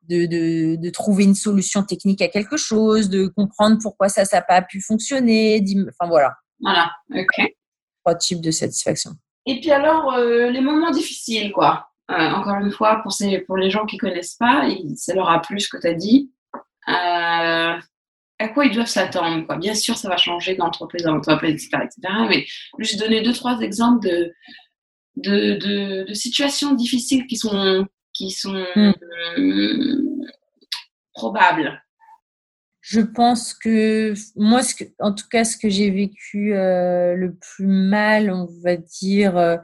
de, de, de, trouver une solution technique à quelque chose, de comprendre pourquoi ça, ça n'a pas pu fonctionner. Enfin voilà. Voilà, ok. Trois types de satisfaction. Et puis alors, euh, les moments difficiles, quoi. encore une fois, pour, ces, pour les gens qui ne connaissent pas, ça leur a plu ce que tu as dit. Euh, à quoi ils doivent s'attendre. Quoi. Bien sûr, ça va changer d'entreprise à entreprise, etc., etc. Mais vais donner deux, trois exemples de, de, de, situations difficiles qui sont, qui sont hmm. probables. Je pense que moi, ce que, en tout cas, ce que j'ai vécu euh, le plus mal, on va dire, euh,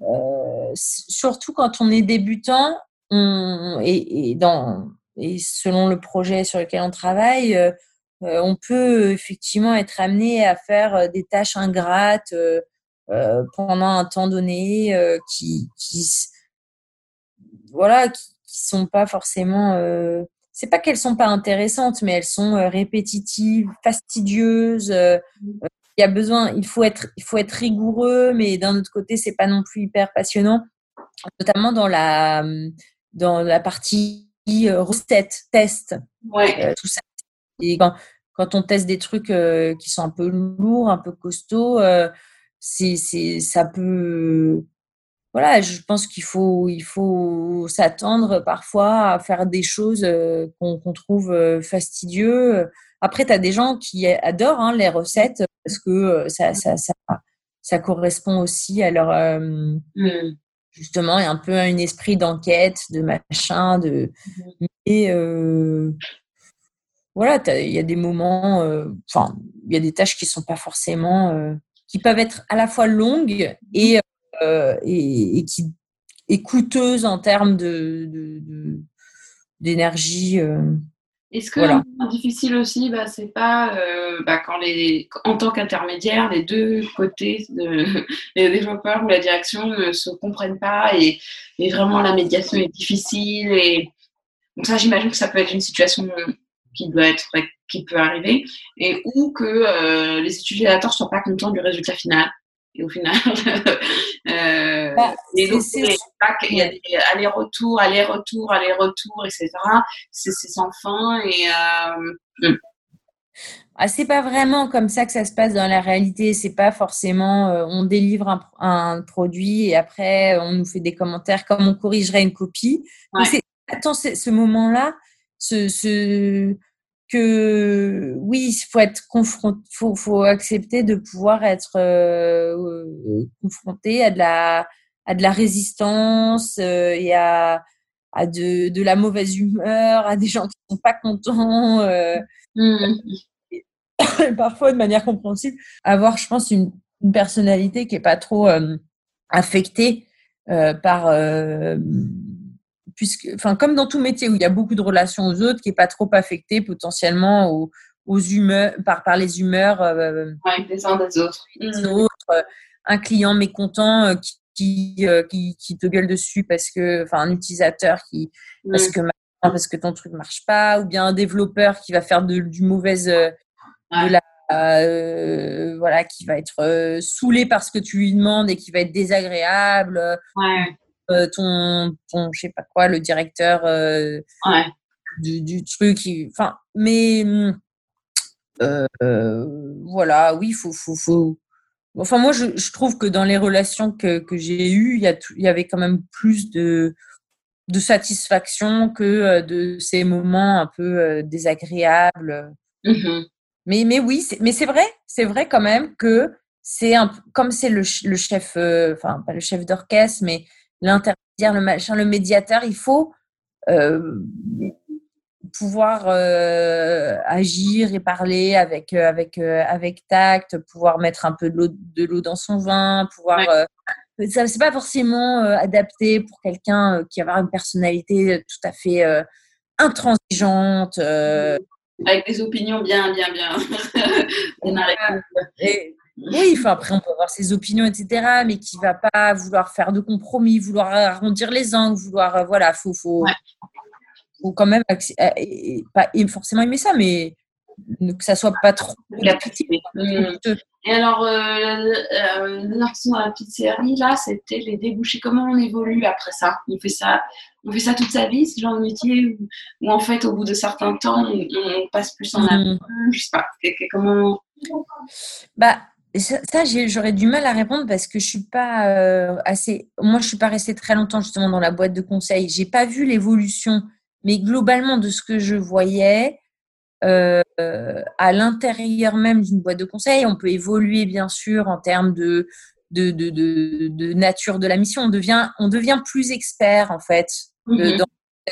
euh, surtout quand on est débutant, on, et, et, dans, et selon le projet sur lequel on travaille, euh, on peut effectivement être amené à faire euh, des tâches ingrates euh, pendant un temps donné qui, qui voilà qui, sont pas forcément c'est pas qu'elles sont pas intéressantes, mais elles sont répétitives, fastidieuses. il y a besoin, il faut être, il faut être rigoureux, mais d'un autre côté, c'est pas non plus hyper passionnant, notamment dans la dans la partie recette, test, ouais. tout ça et quand, quand on teste des trucs euh, qui sont un peu lourds, un peu costauds, euh, c'est, c'est, ça peut. Voilà, je pense qu'il faut, il faut s'attendre parfois à faire des choses euh, qu'on, qu'on trouve fastidieux. Après, tu as des gens qui adorent hein, les recettes parce que ça, ça, ça, ça, correspond aussi à leur. Mmh. Justement, il y a un peu un esprit d'enquête, de machin, de. Mais voilà, il y a des moments, euh, enfin, il y a des tâches qui sont pas forcément, euh, qui peuvent être à la fois longues et, euh, et, qui et coûteuses en termes de d'énergie. est ce que voilà. difficile aussi, bah, c'est pas bah, quand les, en tant qu'intermédiaire, les deux côtés, de, les développeurs ou la direction ne se comprennent pas et, et vraiment la médiation est difficile. Et donc ça, j'imagine que ça peut être une situation qui doit être qui peut arriver et ou que euh, les utilisateurs soient pas contents du résultat final et au final euh, bah, il y a des allers-retours allers-retours allers-retours etc c'est sans fin et euh, hmm. ah, c'est pas vraiment comme ça que ça se passe dans la réalité. C'est pas forcément euh, on délivre un, un, produit et après on nous fait des commentaires comme on corrigerait une copie. Attends, ce moment-là, ce, ce, que oui, il faut être confronté, faut, faut accepter de pouvoir être euh, euh, confronté à de la à de la résistance euh, et à, à de, de, la mauvaise humeur, à des gens qui sont pas contents, mmh. parfois de manière compréhensible. Avoir, je pense, une, une personnalité qui est pas trop affectée par puisque, enfin, comme dans tout métier où il y a beaucoup de relations aux autres, qui n'est pas trop affecté potentiellement aux, aux humeurs, par, par les humeurs euh, des uns des autres. Des autres. Euh, un client mécontent euh, qui, qui, qui, qui, te gueule dessus parce que, enfin, un utilisateur qui, parce que parce que ton truc marche pas, ou bien un développeur qui va faire de, du mauvais, de la, voilà, qui va être saoulé par ce que tu lui demandes et qui va être désagréable. Ton, ton, je sais pas quoi, le directeur du, du, truc, enfin, mais mmh, voilà, oui, faut, faut, faut, Enfin, moi, je, je, trouve que dans les relations que, que j'ai eues, il y, il y avait quand même plus de, de satisfaction que de ces moments un peu désagréables. Mmh mais, mais oui, mais c'est vrai, c'est vrai quand même que c'est un comme c'est le, le, chef, enfin pas le chef d'orchestre, mais l'intermédiaire, le machin, le médiateur, il faut pouvoir euh, agir et parler avec euh, avec euh, avec tact, pouvoir mettre un peu de l'eau dans son vin, pouvoir ça c'est pas forcément adapté pour quelqu'un qui va avoir une personnalité tout à fait intransigeante avec des opinions bien bien bien, oui, enfin, après, on peut avoir ses opinions, etc., mais qui va pas vouloir faire de compromis, vouloir arrondir les angles, vouloir, voilà, faut, faut, ou quand même euh, pas forcément aimer ça, mais que ça soit pas trop. Et alors, euh, euh, dans la petite série, là, c'était les débouchés. Comment on évolue après ça? On fait ça, on fait ça toute sa vie, ce genre de métier, ou, en fait, au bout de certains temps, on, passe plus en avant. Mm. Je sais pas. Comment? Bah. Ça, j'aurais du mal à répondre parce que je suis pas euh, assez. Moi, je suis pas restée très longtemps justement dans la boîte de conseil. J'ai pas vu l'évolution mais globalement, de ce que je voyais, euh, à l'intérieur même d'une boîte de conseil, on peut évoluer bien sûr en termes de, de, de, de, nature de la mission. On devient, on devient plus expert en fait. Mm-hmm.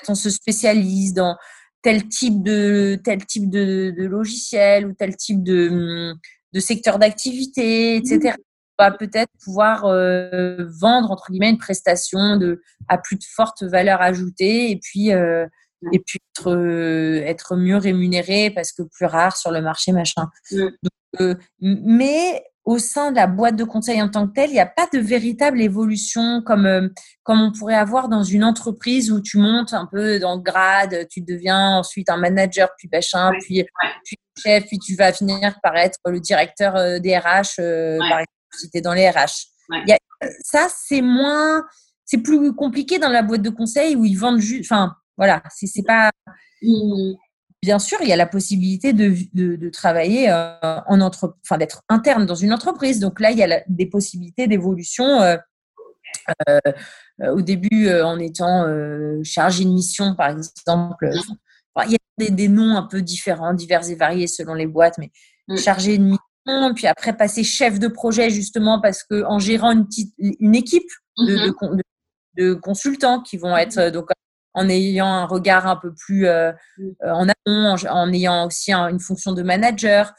on se spécialise dans tel type de, tel type de, de logiciel ou tel type de, de secteur d'activité, etc va peut-être pouvoir euh, vendre entre guillemets une prestation de à plus de forte valeur ajoutée et puis euh, et puis être, euh, être mieux rémunéré parce que plus rare sur le marché machin. mais au sein de la boîte de conseil en tant que telle, il n'y a pas de véritable évolution comme, comme on pourrait avoir dans une entreprise où tu montes un peu dans le grade, tu deviens ensuite un manager, puis machin, puis, puis chef, puis tu vas finir par être le directeur des RH, par exemple si tu es dans les RH. ça, c'est moins, c'est plus compliqué dans la boîte de conseil où ils vendent juste, enfin, voilà, c'est pas. Mmh. Bien sûr, il y a la possibilité de, de, travailler euh, en entre, enfin, d'être interne dans une entreprise. Donc là, il y a des possibilités d'évolution. Euh, euh, au début, en étant chargé de mission, par exemple, il y a des, des, noms un peu différents, divers et variés selon les boîtes, mais mmh. chargé de mission puis après passer chef de projet justement parce que en gérant une petite une équipe de, mhm. de, consultants qui vont être mhm. donc en ayant un regard un peu plus euh, euh, en amont, en, ayant aussi une fonction de manager.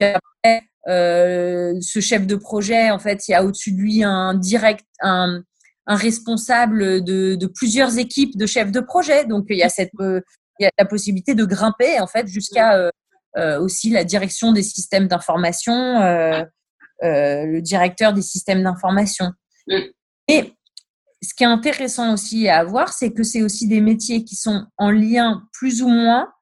après, euh, ce chef de projet, en fait, il y a au-dessus de lui un direct, un, un responsable de, de, plusieurs équipes de chefs de projet. Donc, il y a cette, il y a la possibilité de grimper en fait jusqu'à aussi la direction des systèmes d'information, le directeur des systèmes d'information. Mm. Et ce qui est intéressant aussi à voir, c'est que c'est aussi des métiers qui sont en lien plus ou moins,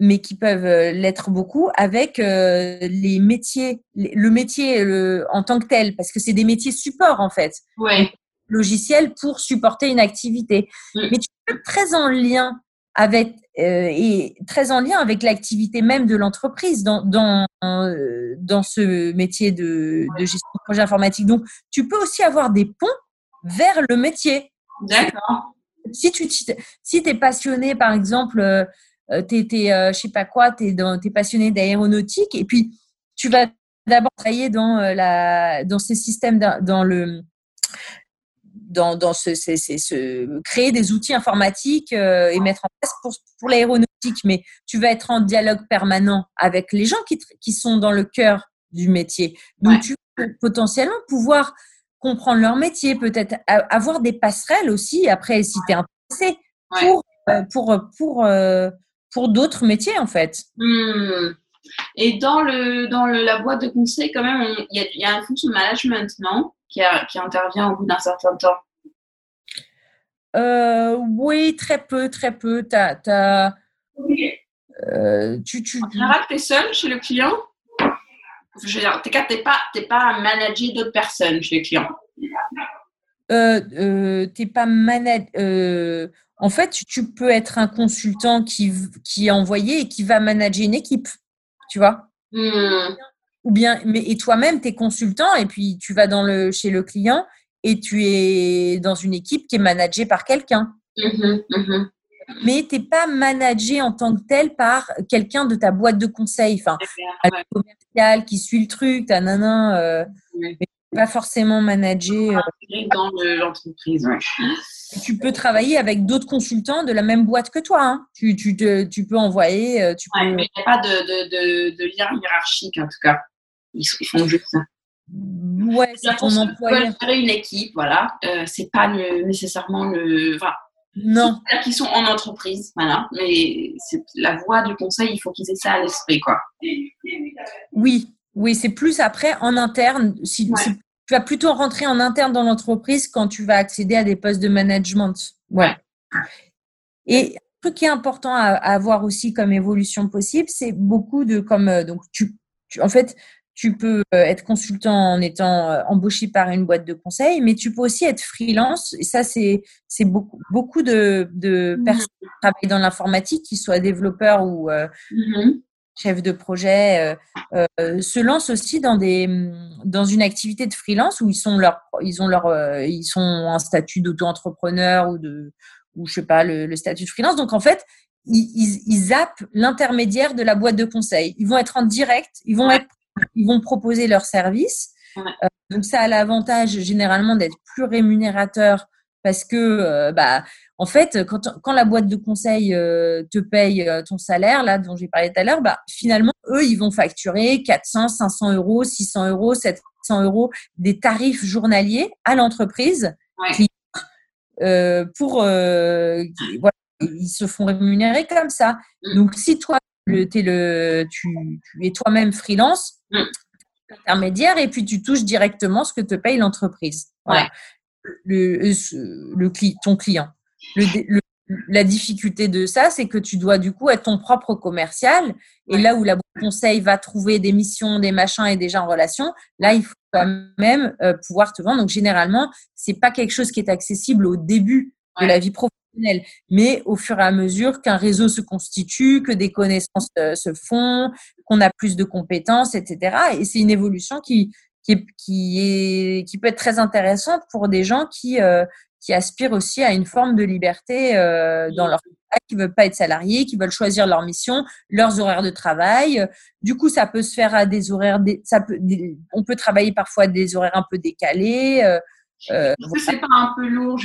mais qui peuvent l'être beaucoup avec les métiers, le métier en tant que tel, parce que c'est des métiers support en fait. Ouais. Logiciel pour supporter une activité. Mm. Mais tu peux être très en lien avec euh, et très en lien avec l'activité même de l'entreprise dans, dans, euh, dans ce métier de, de, gestion de projet informatique. Donc, tu peux aussi avoir des ponts vers le métier. D'accord. Si tu si es passionné, par exemple, euh, tu es, euh, je sais pas quoi, tu es, es, passionné d'aéronautique et puis tu vas d'abord travailler dans, la, dans ces systèmes, dans le dans, dans ce, ce, créer des outils informatiques euh, et mettre en place pour, pour l'aéronautique, mais tu vas être en dialogue permanent avec les gens qui, qui sont dans le cœur du métier. Donc, tu vas potentiellement pouvoir comprendre leur métier, peut-être avoir des passerelles aussi, après, si tu es intéressé, pour, euh, pour, pour, euh, pour d'autres métiers, en fait. Hmm. Et dans, le, dans le, la boîte de conseil, quand même, il y, y, a une fonction de management, non qui, qui intervient au bout d'un certain temps euh, Oui, très peu, très peu. As, euh, tu, tu... En général, tu es seul chez le client? Je veux dire, tu n'es pas, pas à manager d'autres personnes chez le client euh, euh, t'es pas manag... Euh, en fait, tu peux être un consultant qui, qui est envoyé et qui va manager une équipe, tu vois. Hmm. Ou bien, mais et toi-même, tu es consultant et puis tu vas dans le, chez le client et tu es dans une équipe qui est managée par quelqu'un. Mmh mmh mais tu n'es pas managé en tant que tel par quelqu'un de ta boîte de conseil, enfin, un commercial qui suit le truc, ta nana, euh, pas forcément managé. Euh, dans l'entreprise, Tu peux travailler avec d'autres consultants de la même boîte que toi. Hein. Tu, tu, te, tu, peux envoyer. Euh, tu peux... mais il n'y a pas de, de, de, lien hiérarchique, en tout cas. Ils, font juste ça. Ouais, c'est ton employeur. gérer une équipe, voilà. Euh, c'est pas nécessairement le. Enfin, non. C'est-à-dire qu'ils sont en entreprise, voilà. Mais c'est la voie du conseil, il faut qu'ils aient ça à l'esprit, quoi. Oui, oui, c'est plus après en interne. Si, tu vas plutôt rentrer en interne dans l'entreprise quand tu vas accéder à des postes de management. Ouais. Et un truc qui est important à, avoir aussi comme évolution possible, c'est beaucoup de comme euh, donc tu, en fait tu peux euh, être consultant en étant euh, embauché par une boîte de conseil, mais tu peux aussi être freelance. Et ça, c'est c'est beaucoup beaucoup de, de mmh. personnes qui travaillent dans l'informatique, qui soient développeurs ou mmh chefs de projet, se lancent aussi dans des dans une activité de freelance où ils sont leur ils ont leur ils sont un statut d'auto-entrepreneur ou de ou je sais pas le, statut de freelance. Donc en fait, ils, ils, zappent l'intermédiaire de la boîte de conseil. Ils vont être en direct, ils vont être ils vont proposer leurs services. Euh, donc ça a l'avantage généralement d'être plus rémunérateur parce que euh, bah en fait quand, quand la boîte de conseil euh, te paye ton salaire là dont j'ai parlé tout à l'heure bah finalement eux ils vont facturer 400 500 euros 600 euros 700 euros des tarifs journaliers à l'entreprise pour voilà, ils se font rémunérer comme ça mm. donc si toi le, es le, tu, tu es toi-même freelance Mm. intermédiaire et puis tu touches directement ce que te paye l'entreprise. Le, le, ton client. Le, la difficulté de ça, c'est que tu dois du coup être ton propre commercial. Et là où la conseil va trouver des missions, des machins et déjà en relation, là, il faut quand même euh, pouvoir te vendre. Donc, généralement, c'est pas quelque chose qui est accessible au début de la vie professionnelle, mais au fur et à mesure qu'un réseau se constitue, que des connaissances euh, se font, qu'on a plus de compétences, etc. Et c'est une évolution qui, qui, est, qui, est, qui peut être très intéressante pour des gens qui, euh, qui aspirent aussi à une forme de liberté euh, dans leur travail, qui veulent pas être salariés, qui veulent choisir leur mission, leurs horaires de travail. Du coup, ça peut se faire à des horaires, ça peut, on peut travailler parfois à des horaires un peu décalés. Euh, euh, c'est pas un peu lourd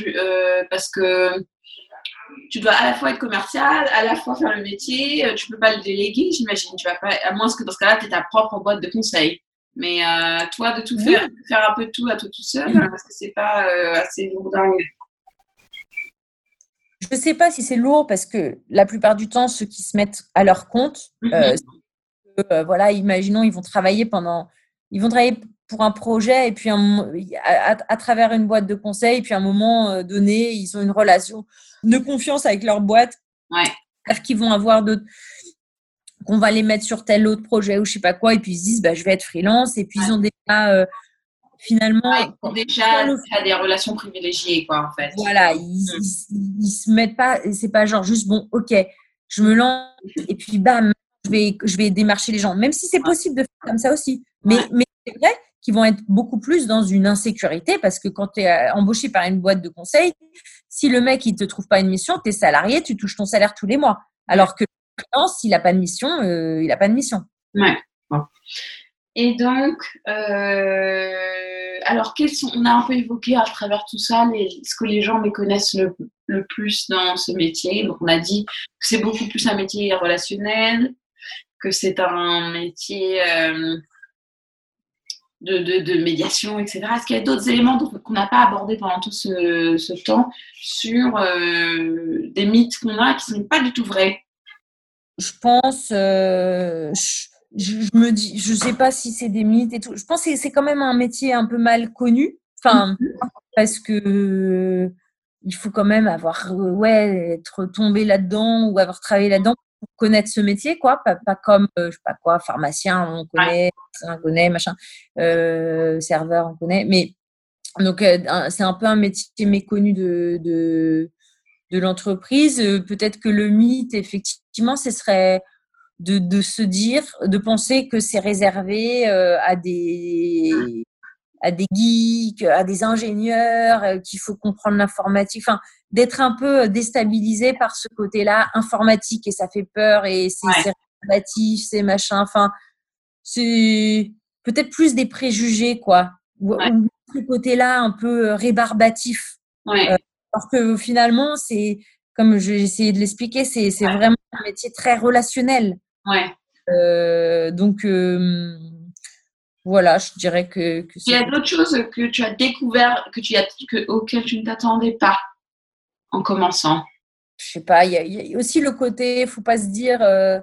parce que tu dois à la fois être commercial, à la fois faire le métier. Euh, tu peux pas le déléguer, j'imagine. Tu vas pas, à moins que dans ce cas-là, tu es ta propre boîte de conseil. Mais euh, toi, de tout faire, faire un peu de tout à toi tout seul, parce que c'est pas euh, assez lourd Je ne sais pas si c'est lourd parce que la plupart du temps, ceux qui se mettent à leur compte, mhm. voilà, imaginons, ils vont travailler pendant, ils vont travailler pour un projet et puis à, travers une boîte de conseil, et puis à un moment donné, ils ont une relation de confiance avec leur boîte. Ouais. Parce qu'ils vont avoir d'autres qu'on va les mettre sur tel autre projet ou je sais pas quoi et puis ils se disent bah, je vais être freelance et puis ils ont déjà euh, finalement ils ont déjà des relations privilégiées quoi en fait voilà ils, mmh. se mettent pas c'est pas genre juste bon ok je me lance et puis bam je vais je vais démarcher les gens même si c'est possible de faire comme ça aussi mais mais c'est vrai qui vont être beaucoup plus dans une insécurité parce que quand tu es euh, embauché par une boîte de conseil, si le mec il te trouve pas une mission, tu es salarié, tu touches ton salaire tous les mois. Alors que s'il n'a pas de mission, euh, il n'a pas de mission. Ouais. Et donc, euh, alors quels sont, on a un peu évoqué à travers tout ça ce que les gens méconnaissent le, le plus dans ce métier? Donc on a dit que c'est beaucoup plus un métier relationnel, que c'est un métier de, médiation, etc. Est-ce qu'il y a d'autres éléments qu'on n'a pas abordés pendant tout ce, temps sur euh, des mythes qu'on a qui ne sont pas du tout vrais? Je pense, euh, je, me dis, je ne sais pas si c'est des mythes et tout. Je pense que c'est quand même un métier un peu mal connu. Enfin, parce que il faut quand même avoir, ouais, être tombé là-dedans ou avoir travaillé là-dedans pour connaître ce métier, quoi. Pas, pas comme, je sais pas quoi, pharmacien, on connaît, on connaît, machin, serveur, on connaît. Mais donc, c'est un peu un métier méconnu de, de, de l'entreprise. Peut-être que le mythe, effectivement, ce serait de, de, se dire, de penser que c'est réservé euh, à des à des geeks, à des ingénieurs, euh, qu'il faut comprendre l'informatique, enfin d'être un peu déstabilisé par ce côté-là informatique et ça fait peur et c'est ouais. c'est machin, enfin c'est peut-être plus des préjugés quoi, ou, ce côté-là un peu euh, rébarbatif. Ouais. parce que finalement c'est comme j'ai essayé de l'expliquer, c'est vraiment un métier très relationnel. Ouais. Euh, donc, euh, voilà, je dirais que. que Il y a d'autres choses que tu as découvert, que tu as, que, auxquelles tu ne t'attendais pas en commençant Je sais pas, il y, a, aussi le côté, faut pas se dire. Euh,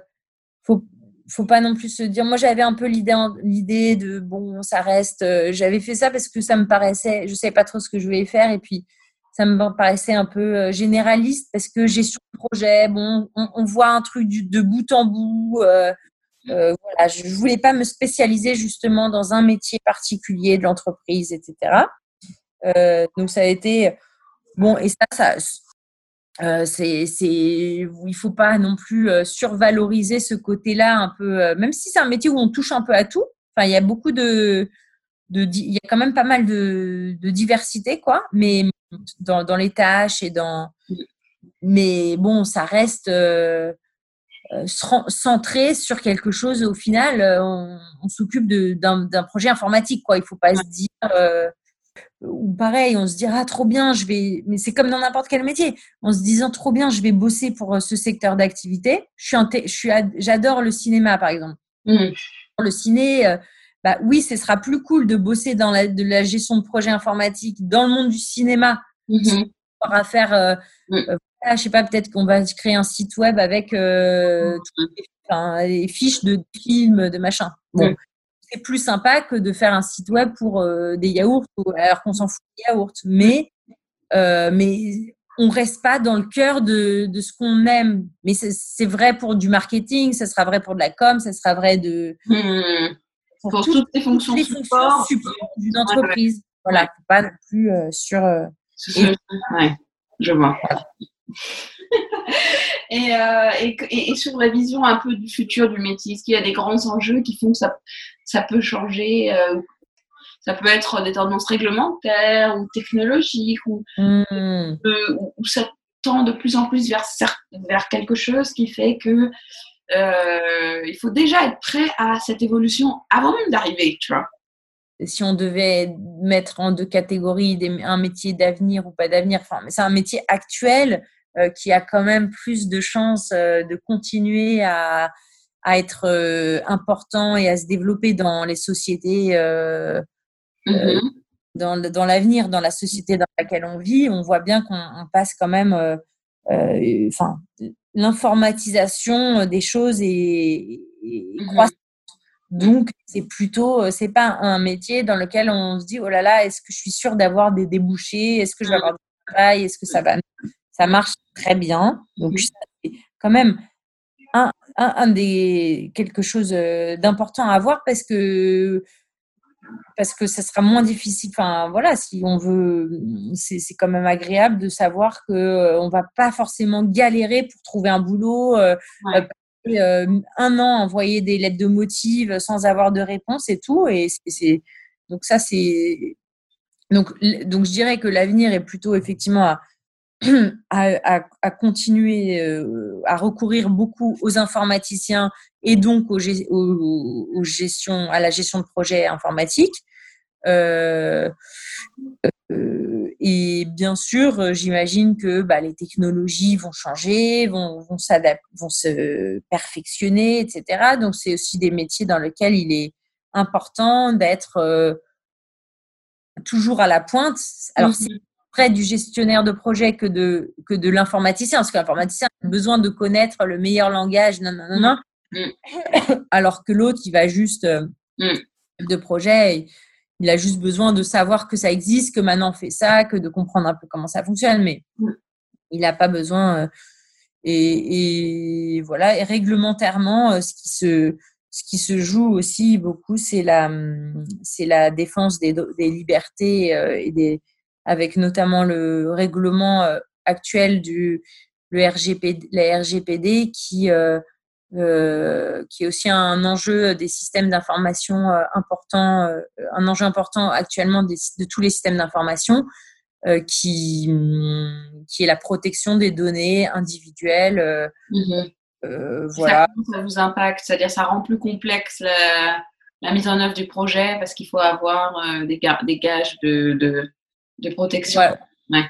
faut, faut pas non plus se dire. Moi, j'avais un peu l'idée, l'idée de bon, ça reste. j'avais fait ça parce que ça me paraissait. Je savais pas trop ce que je voulais faire et puis ça me paraissait un peu euh, généraliste parce que gestion de projet, bon, on, voit un truc de bout en bout. Euh, euh, je voulais pas me spécialiser justement dans un métier particulier de l'entreprise, etc. Euh, donc ça a été bon et ça, ça euh, c'est, il faut pas non plus survaloriser ce côté-là un peu, même si c'est un métier où on touche un peu à tout. Enfin, il y a beaucoup de, il y a quand même pas mal de, de diversité, quoi. Mais dans, dans, les tâches et dans. Mais bon, ça reste euh, euh centré sur quelque chose. Au final, euh, on, on s'occupe d'un projet informatique, quoi. Il faut pas se dire. Euh, ou pareil, on se dira ah, trop bien, je vais. Mais c'est comme dans n'importe quel métier. En se disant trop bien, je vais bosser pour ce secteur d'activité. J'adore le cinéma, par exemple. Mmh. Le ciné, bah oui, ce sera plus cool de bosser dans la, de la gestion de projet informatique dans le monde du cinéma. Mm à faire, euh, mm. Euh, je sais pas, peut-être qu'on va créer un site web avec euh, les, fiches de films, de machin. Bon, c'est plus sympa que de faire un site web pour des yaourts, alors qu'on s'en fout des yaourts. Mais, mais on reste pas dans le cœur de, de ce qu'on aime. Mais c'est vrai pour du marketing, ça sera vrai pour de la com, ça sera vrai de pour, toutes, les fonctions, support, d'une entreprise. Voilà, pas non plus euh, sur. Euh, ouais, je vois. et, euh, et, et, sur la vision un peu du futur du métier, est-ce qu'il y a des grands enjeux qui font que ça, ça peut changer Ça peut être des tendances réglementaires ou technologiques ou, hmm. ou, ça tend de plus en plus vers, vers quelque chose qui fait que euh, il faut déjà être prêt à cette évolution avant même d'arriver, tu vois. Si on devait mettre en deux catégories un métier d'avenir ou pas d'avenir, enfin, c'est un métier actuel euh, qui a quand même plus de chances euh, de continuer à, à être important et à se développer dans les sociétés, mm-hmm. dans, dans l'avenir, dans la société dans laquelle on vit. On voit bien qu'on passe quand même, enfin, l'informatisation des choses est, mmh croissante. Donc, c'est plutôt, euh, c'est pas un métier dans lequel on se dit, oh là là, est-ce que je suis sûre d'avoir des débouchés? Est-ce que je vais avoir du travail? Est-ce que ça va Ça marche très bien. Donc, c'est quand même un, un, un, des quelque chose euh, d'important à avoir parce que parce que ça sera moins difficile. Enfin, voilà, si on veut, c'est quand même agréable de savoir que euh, on va pas forcément galérer pour trouver un boulot. Euh, euh, un an envoyer des lettres de motive sans avoir de réponse et tout. Et c'est donc ça c'est donc donc je dirais que l'avenir est plutôt effectivement à à, continuer à recourir beaucoup aux informaticiens et donc aux, gestions, à la gestion de projets informatiques. Euh, euh, et bien sûr, j'imagine que bah, les technologies vont changer, vont, vont, se perfectionner, etc. Donc, c'est aussi des métiers dans lesquels il est important d'être euh, toujours à la pointe. Alors, c'est près du gestionnaire de projet que de, que de l'informaticien, parce que l'informaticien a besoin de connaître le meilleur langage, non, non, non, mm. alors que l'autre, il va juste euh, mm. de projet, Il a juste besoin de savoir que ça existe, que maintenant on fait ça, que de comprendre un peu comment ça fonctionne, mais il n'a pas besoin. et, voilà, et réglementairement, ce qui se, ce qui se joue aussi beaucoup, c'est la, c'est la défense des, des libertés et des, avec notamment le règlement actuel du le RGPD, la RGPD qui euh, qui est aussi un enjeu des systèmes d'information euh, important, euh, un enjeu important actuellement de tous les systèmes d'information, qui, qui est la protection des données individuelles. Mmh. voilà. Ça, ça, vous impacte, c'est-à-dire ça rend plus complexe la, la, mise en œuvre du projet parce qu'il faut avoir des, des, gages de, de, de protection. Ouais.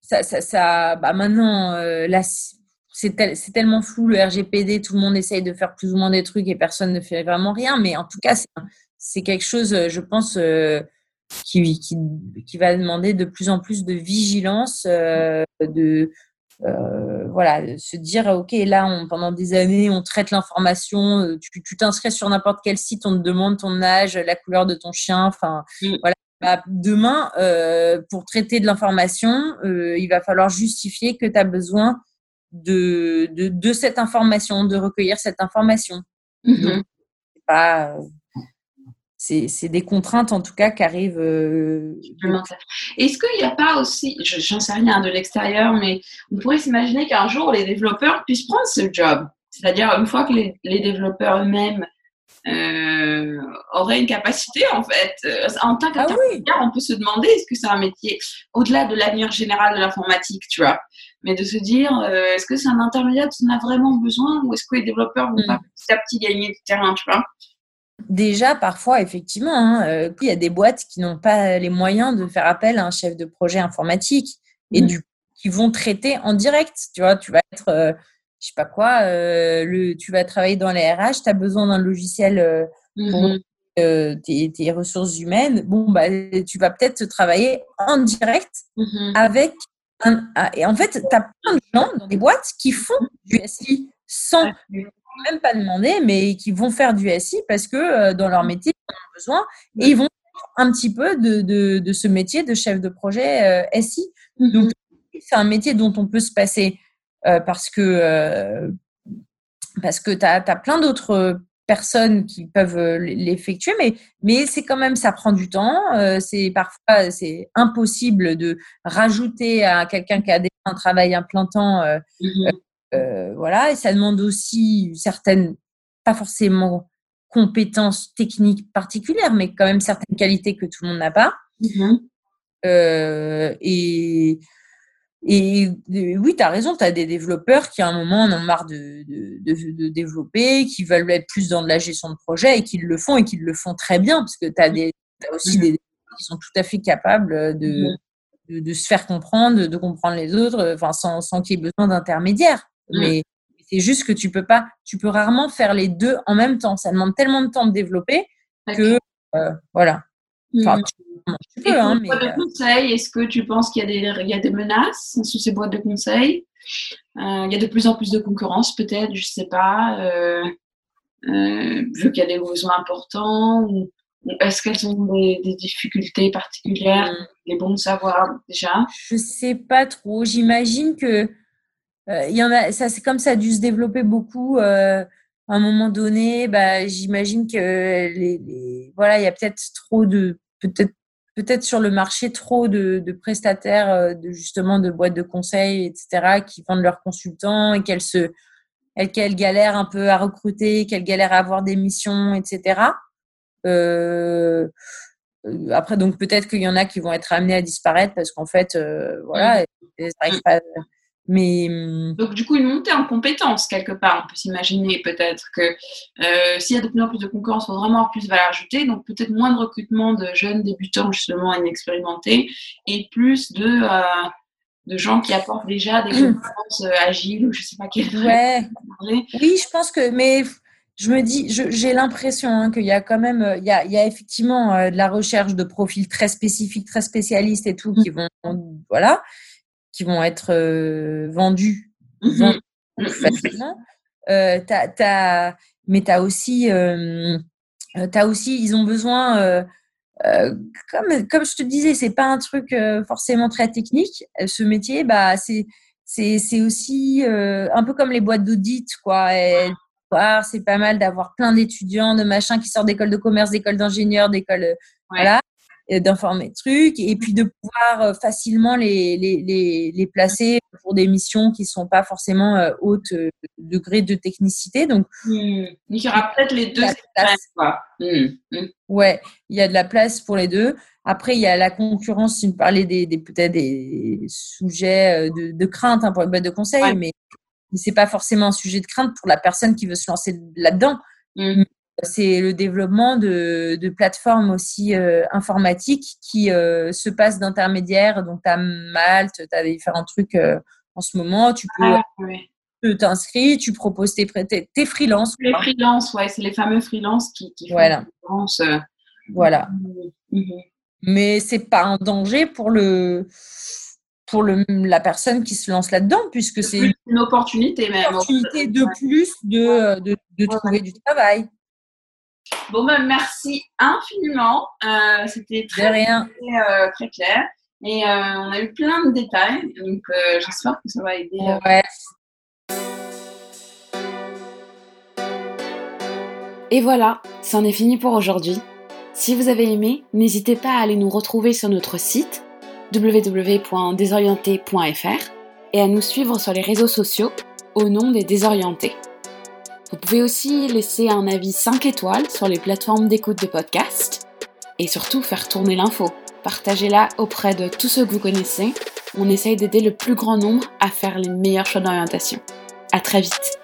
Ça, ça, ça bah maintenant, la, c'est tellement flou le RGPD, tout le monde essaye de faire plus ou moins des trucs et personne ne fait vraiment rien. Mais en tout cas, c'est quelque chose, je pense, euh, qui, qui, va demander de plus en plus de vigilance, euh, de euh, voilà, se dire ok, là, on, pendant des années, on traite l'information. Tu t'inscris sur n'importe quel site, on te demande ton âge, la couleur de ton chien. Enfin, mm. voilà. Bah, demain, pour traiter de l'information, il va falloir justifier que tu as besoin de, de, de, cette information, de recueillir cette information. Mhm. c'est des contraintes en tout cas qui arrivent. Euh, Est-ce qu'il n'y a pas aussi, j'en sais rien de l'extérieur, mais on pourrait s'imaginer qu'un jour les développeurs puissent prendre ce job. C'est-à-dire une fois que les, les développeurs eux-mêmes euh, auraient une capacité en fait. Euh, en tant qu'intermédiaire, ah on peut se demander est-ce que c'est un métier au-delà de l'avenir général de l'informatique, tu vois? Mais de se dire, euh, est-ce que c'est un intermédiaire dont on a vraiment besoin ou est-ce que les développeurs vont mm. petit à petit gagner du terrain, tu vois? Déjà, parfois, effectivement, hein, euh, il y a des boîtes qui n'ont pas les moyens de faire appel à un chef de projet informatique et mm. du qui vont traiter en direct. Tu vois, tu vas être, je sais pas quoi, le, tu vas travailler dans les RH, tu as besoin d'un logiciel pour mm-hmm. tes, tes, ressources humaines. Bon, bah, tu vas peut-être travailler en direct mm-hmm. avec ah, et en fait, tu as plein de gens dans des boîtes qui font du SI sans même pas demander, mais qui vont faire du SI parce que euh, dans leur métier, ils en ont besoin et ils vont un petit peu de, de, ce métier de chef de projet euh, SI. Donc, c'est un métier dont on peut se passer euh, parce que, parce que tu as, as, plein d'autres personnes qui peuvent euh, l'effectuer, mais, mais c'est quand même, ça prend du temps. Euh, c'est parfois, c'est impossible de rajouter à quelqu'un qui a déjà un travail un plein temps. Euh, mmh voilà, et ça demande aussi certaines, pas forcément compétences techniques particulières, mais quand même certaines qualités que tout le monde n'a pas. Mmh et et oui, tu as raison, tu as des développeurs qui à un moment en ont marre de, de, développer, qui veulent être plus dans de la gestion de projet et qui le font et qui le font très bien, parce que tu as, as, aussi des qui sont tout à fait capables de, de, se faire comprendre, de, comprendre les autres, enfin, sans, sans qu'il y ait besoin d'intermédiaires. Mais c'est juste que tu peux pas, tu peux rarement faire les deux en même temps. Ça demande tellement de temps de développer que, euh, voilà. Enfin, Hein, mais... de euh, conseil, est-ce que tu penses qu'il y, a des, il y a des menaces sous ces boîtes de conseil? Euh, Il y a de plus en plus de concurrence, peut-être, je ne sais pas, euh, vu qu'il y a des besoins importants ou est-ce qu'elles ont des, difficultés particulières? Mm. Les bons savoir déjà Je sais pas trop. J'imagine que il y en a. Ça, c'est comme ça a dû se développer beaucoup. à un moment donné, bah, j'imagine que les, les, voilà, il y a peut-être trop de peut-être peut-être sur le marché trop de, de, prestataires, euh, de justement de boîtes de conseil, etc., qui vendent leurs consultants et qu'elles se, qu'elles galèrent un peu à recruter, qu'elles galèrent à avoir des missions, etc. Euh, après, donc peut-être qu'il y en a qui vont être amenés à disparaître parce qu'en fait, euh, voilà, mmh. ça pas. Mais hum, donc du coup une montée en compétences quelque part, on peut s'imaginer peut-être que euh, s'il y a de plus en plus de concurrence, il faut vraiment avoir plus de valeur ajoutée, donc peut-être moins de recrutement de jeunes débutants justement inexpérimentés et plus de euh, de gens qui apportent déjà des hum. compétences euh, agiles ou je sais pas quelle. Ouais. Oui, je pense que mais je me dis, j'ai l'impression hein, qu'il y a quand même, il y a, il y a effectivement de la recherche de profils très spécifiques, très spécialistes et tout qui vont, voilà qui vont être euh, vendus, mhm. mhm. facilement. Euh, mais tu as aussi, euh, as aussi, ils ont besoin comme, comme je te disais, c'est pas un truc forcément très technique. Ce métier, bah, c'est c'est aussi un peu comme les boîtes d'audit, quoi. C'est pas mal d'avoir plein d'étudiants, de machins qui sortent d'écoles de commerce, d'écoles d'ingénieurs, d'écoles, voilà d'informer trucs et puis de pouvoir euh, facilement les, les, les, placer pour des missions qui sont pas forcément euh, haute euh, degré de technicité. Donc, mmh. il y aura peut-être les deux. Mmh, mmh. Ouais, il y a de la place pour les deux. Après, il y a la concurrence. Tu me parlais des, des peut-être des sujets de, de crainte hein, pour les boîtes de conseil, mais, mais c'est pas forcément un sujet de crainte pour la personne qui veut se lancer là-dedans c'est le développement de, plateformes aussi euh, informatiques qui euh, se passent d'intermédiaires. Donc, tu as Malte, tu as différents trucs euh, en ce moment. Tu peux ah, t'inscrire, tu proposes tes, tes, tes freelances. Les freelances, ouais, c'est les fameux freelances qui, font voilà. Voilà. Mmh. Mais c'est pas un danger pour le pour le, la personne qui se lance là-dedans, puisque c'est une opportunité même. Une opportunité de plus de, de, de trouver du travail. Bon, ben, merci infiniment. Euh, c'était très, rien. Euh, très, clair. Et euh, on a eu plein de détails. Donc, j'espère que ça va aider. Et voilà, c'en est fini pour aujourd'hui. Si vous avez aimé, n'hésitez pas à aller nous retrouver sur notre site www.désorienté.fr et à nous suivre sur les réseaux sociaux au nom des désorientés. Vous pouvez aussi laisser un avis 5 étoiles sur les plateformes d'écoute de podcast et surtout faire tourner l'info. Partagez-la auprès de tous ceux que vous connaissez. On essaye d'aider le plus grand nombre à faire les meilleurs choix d'orientation. À très vite!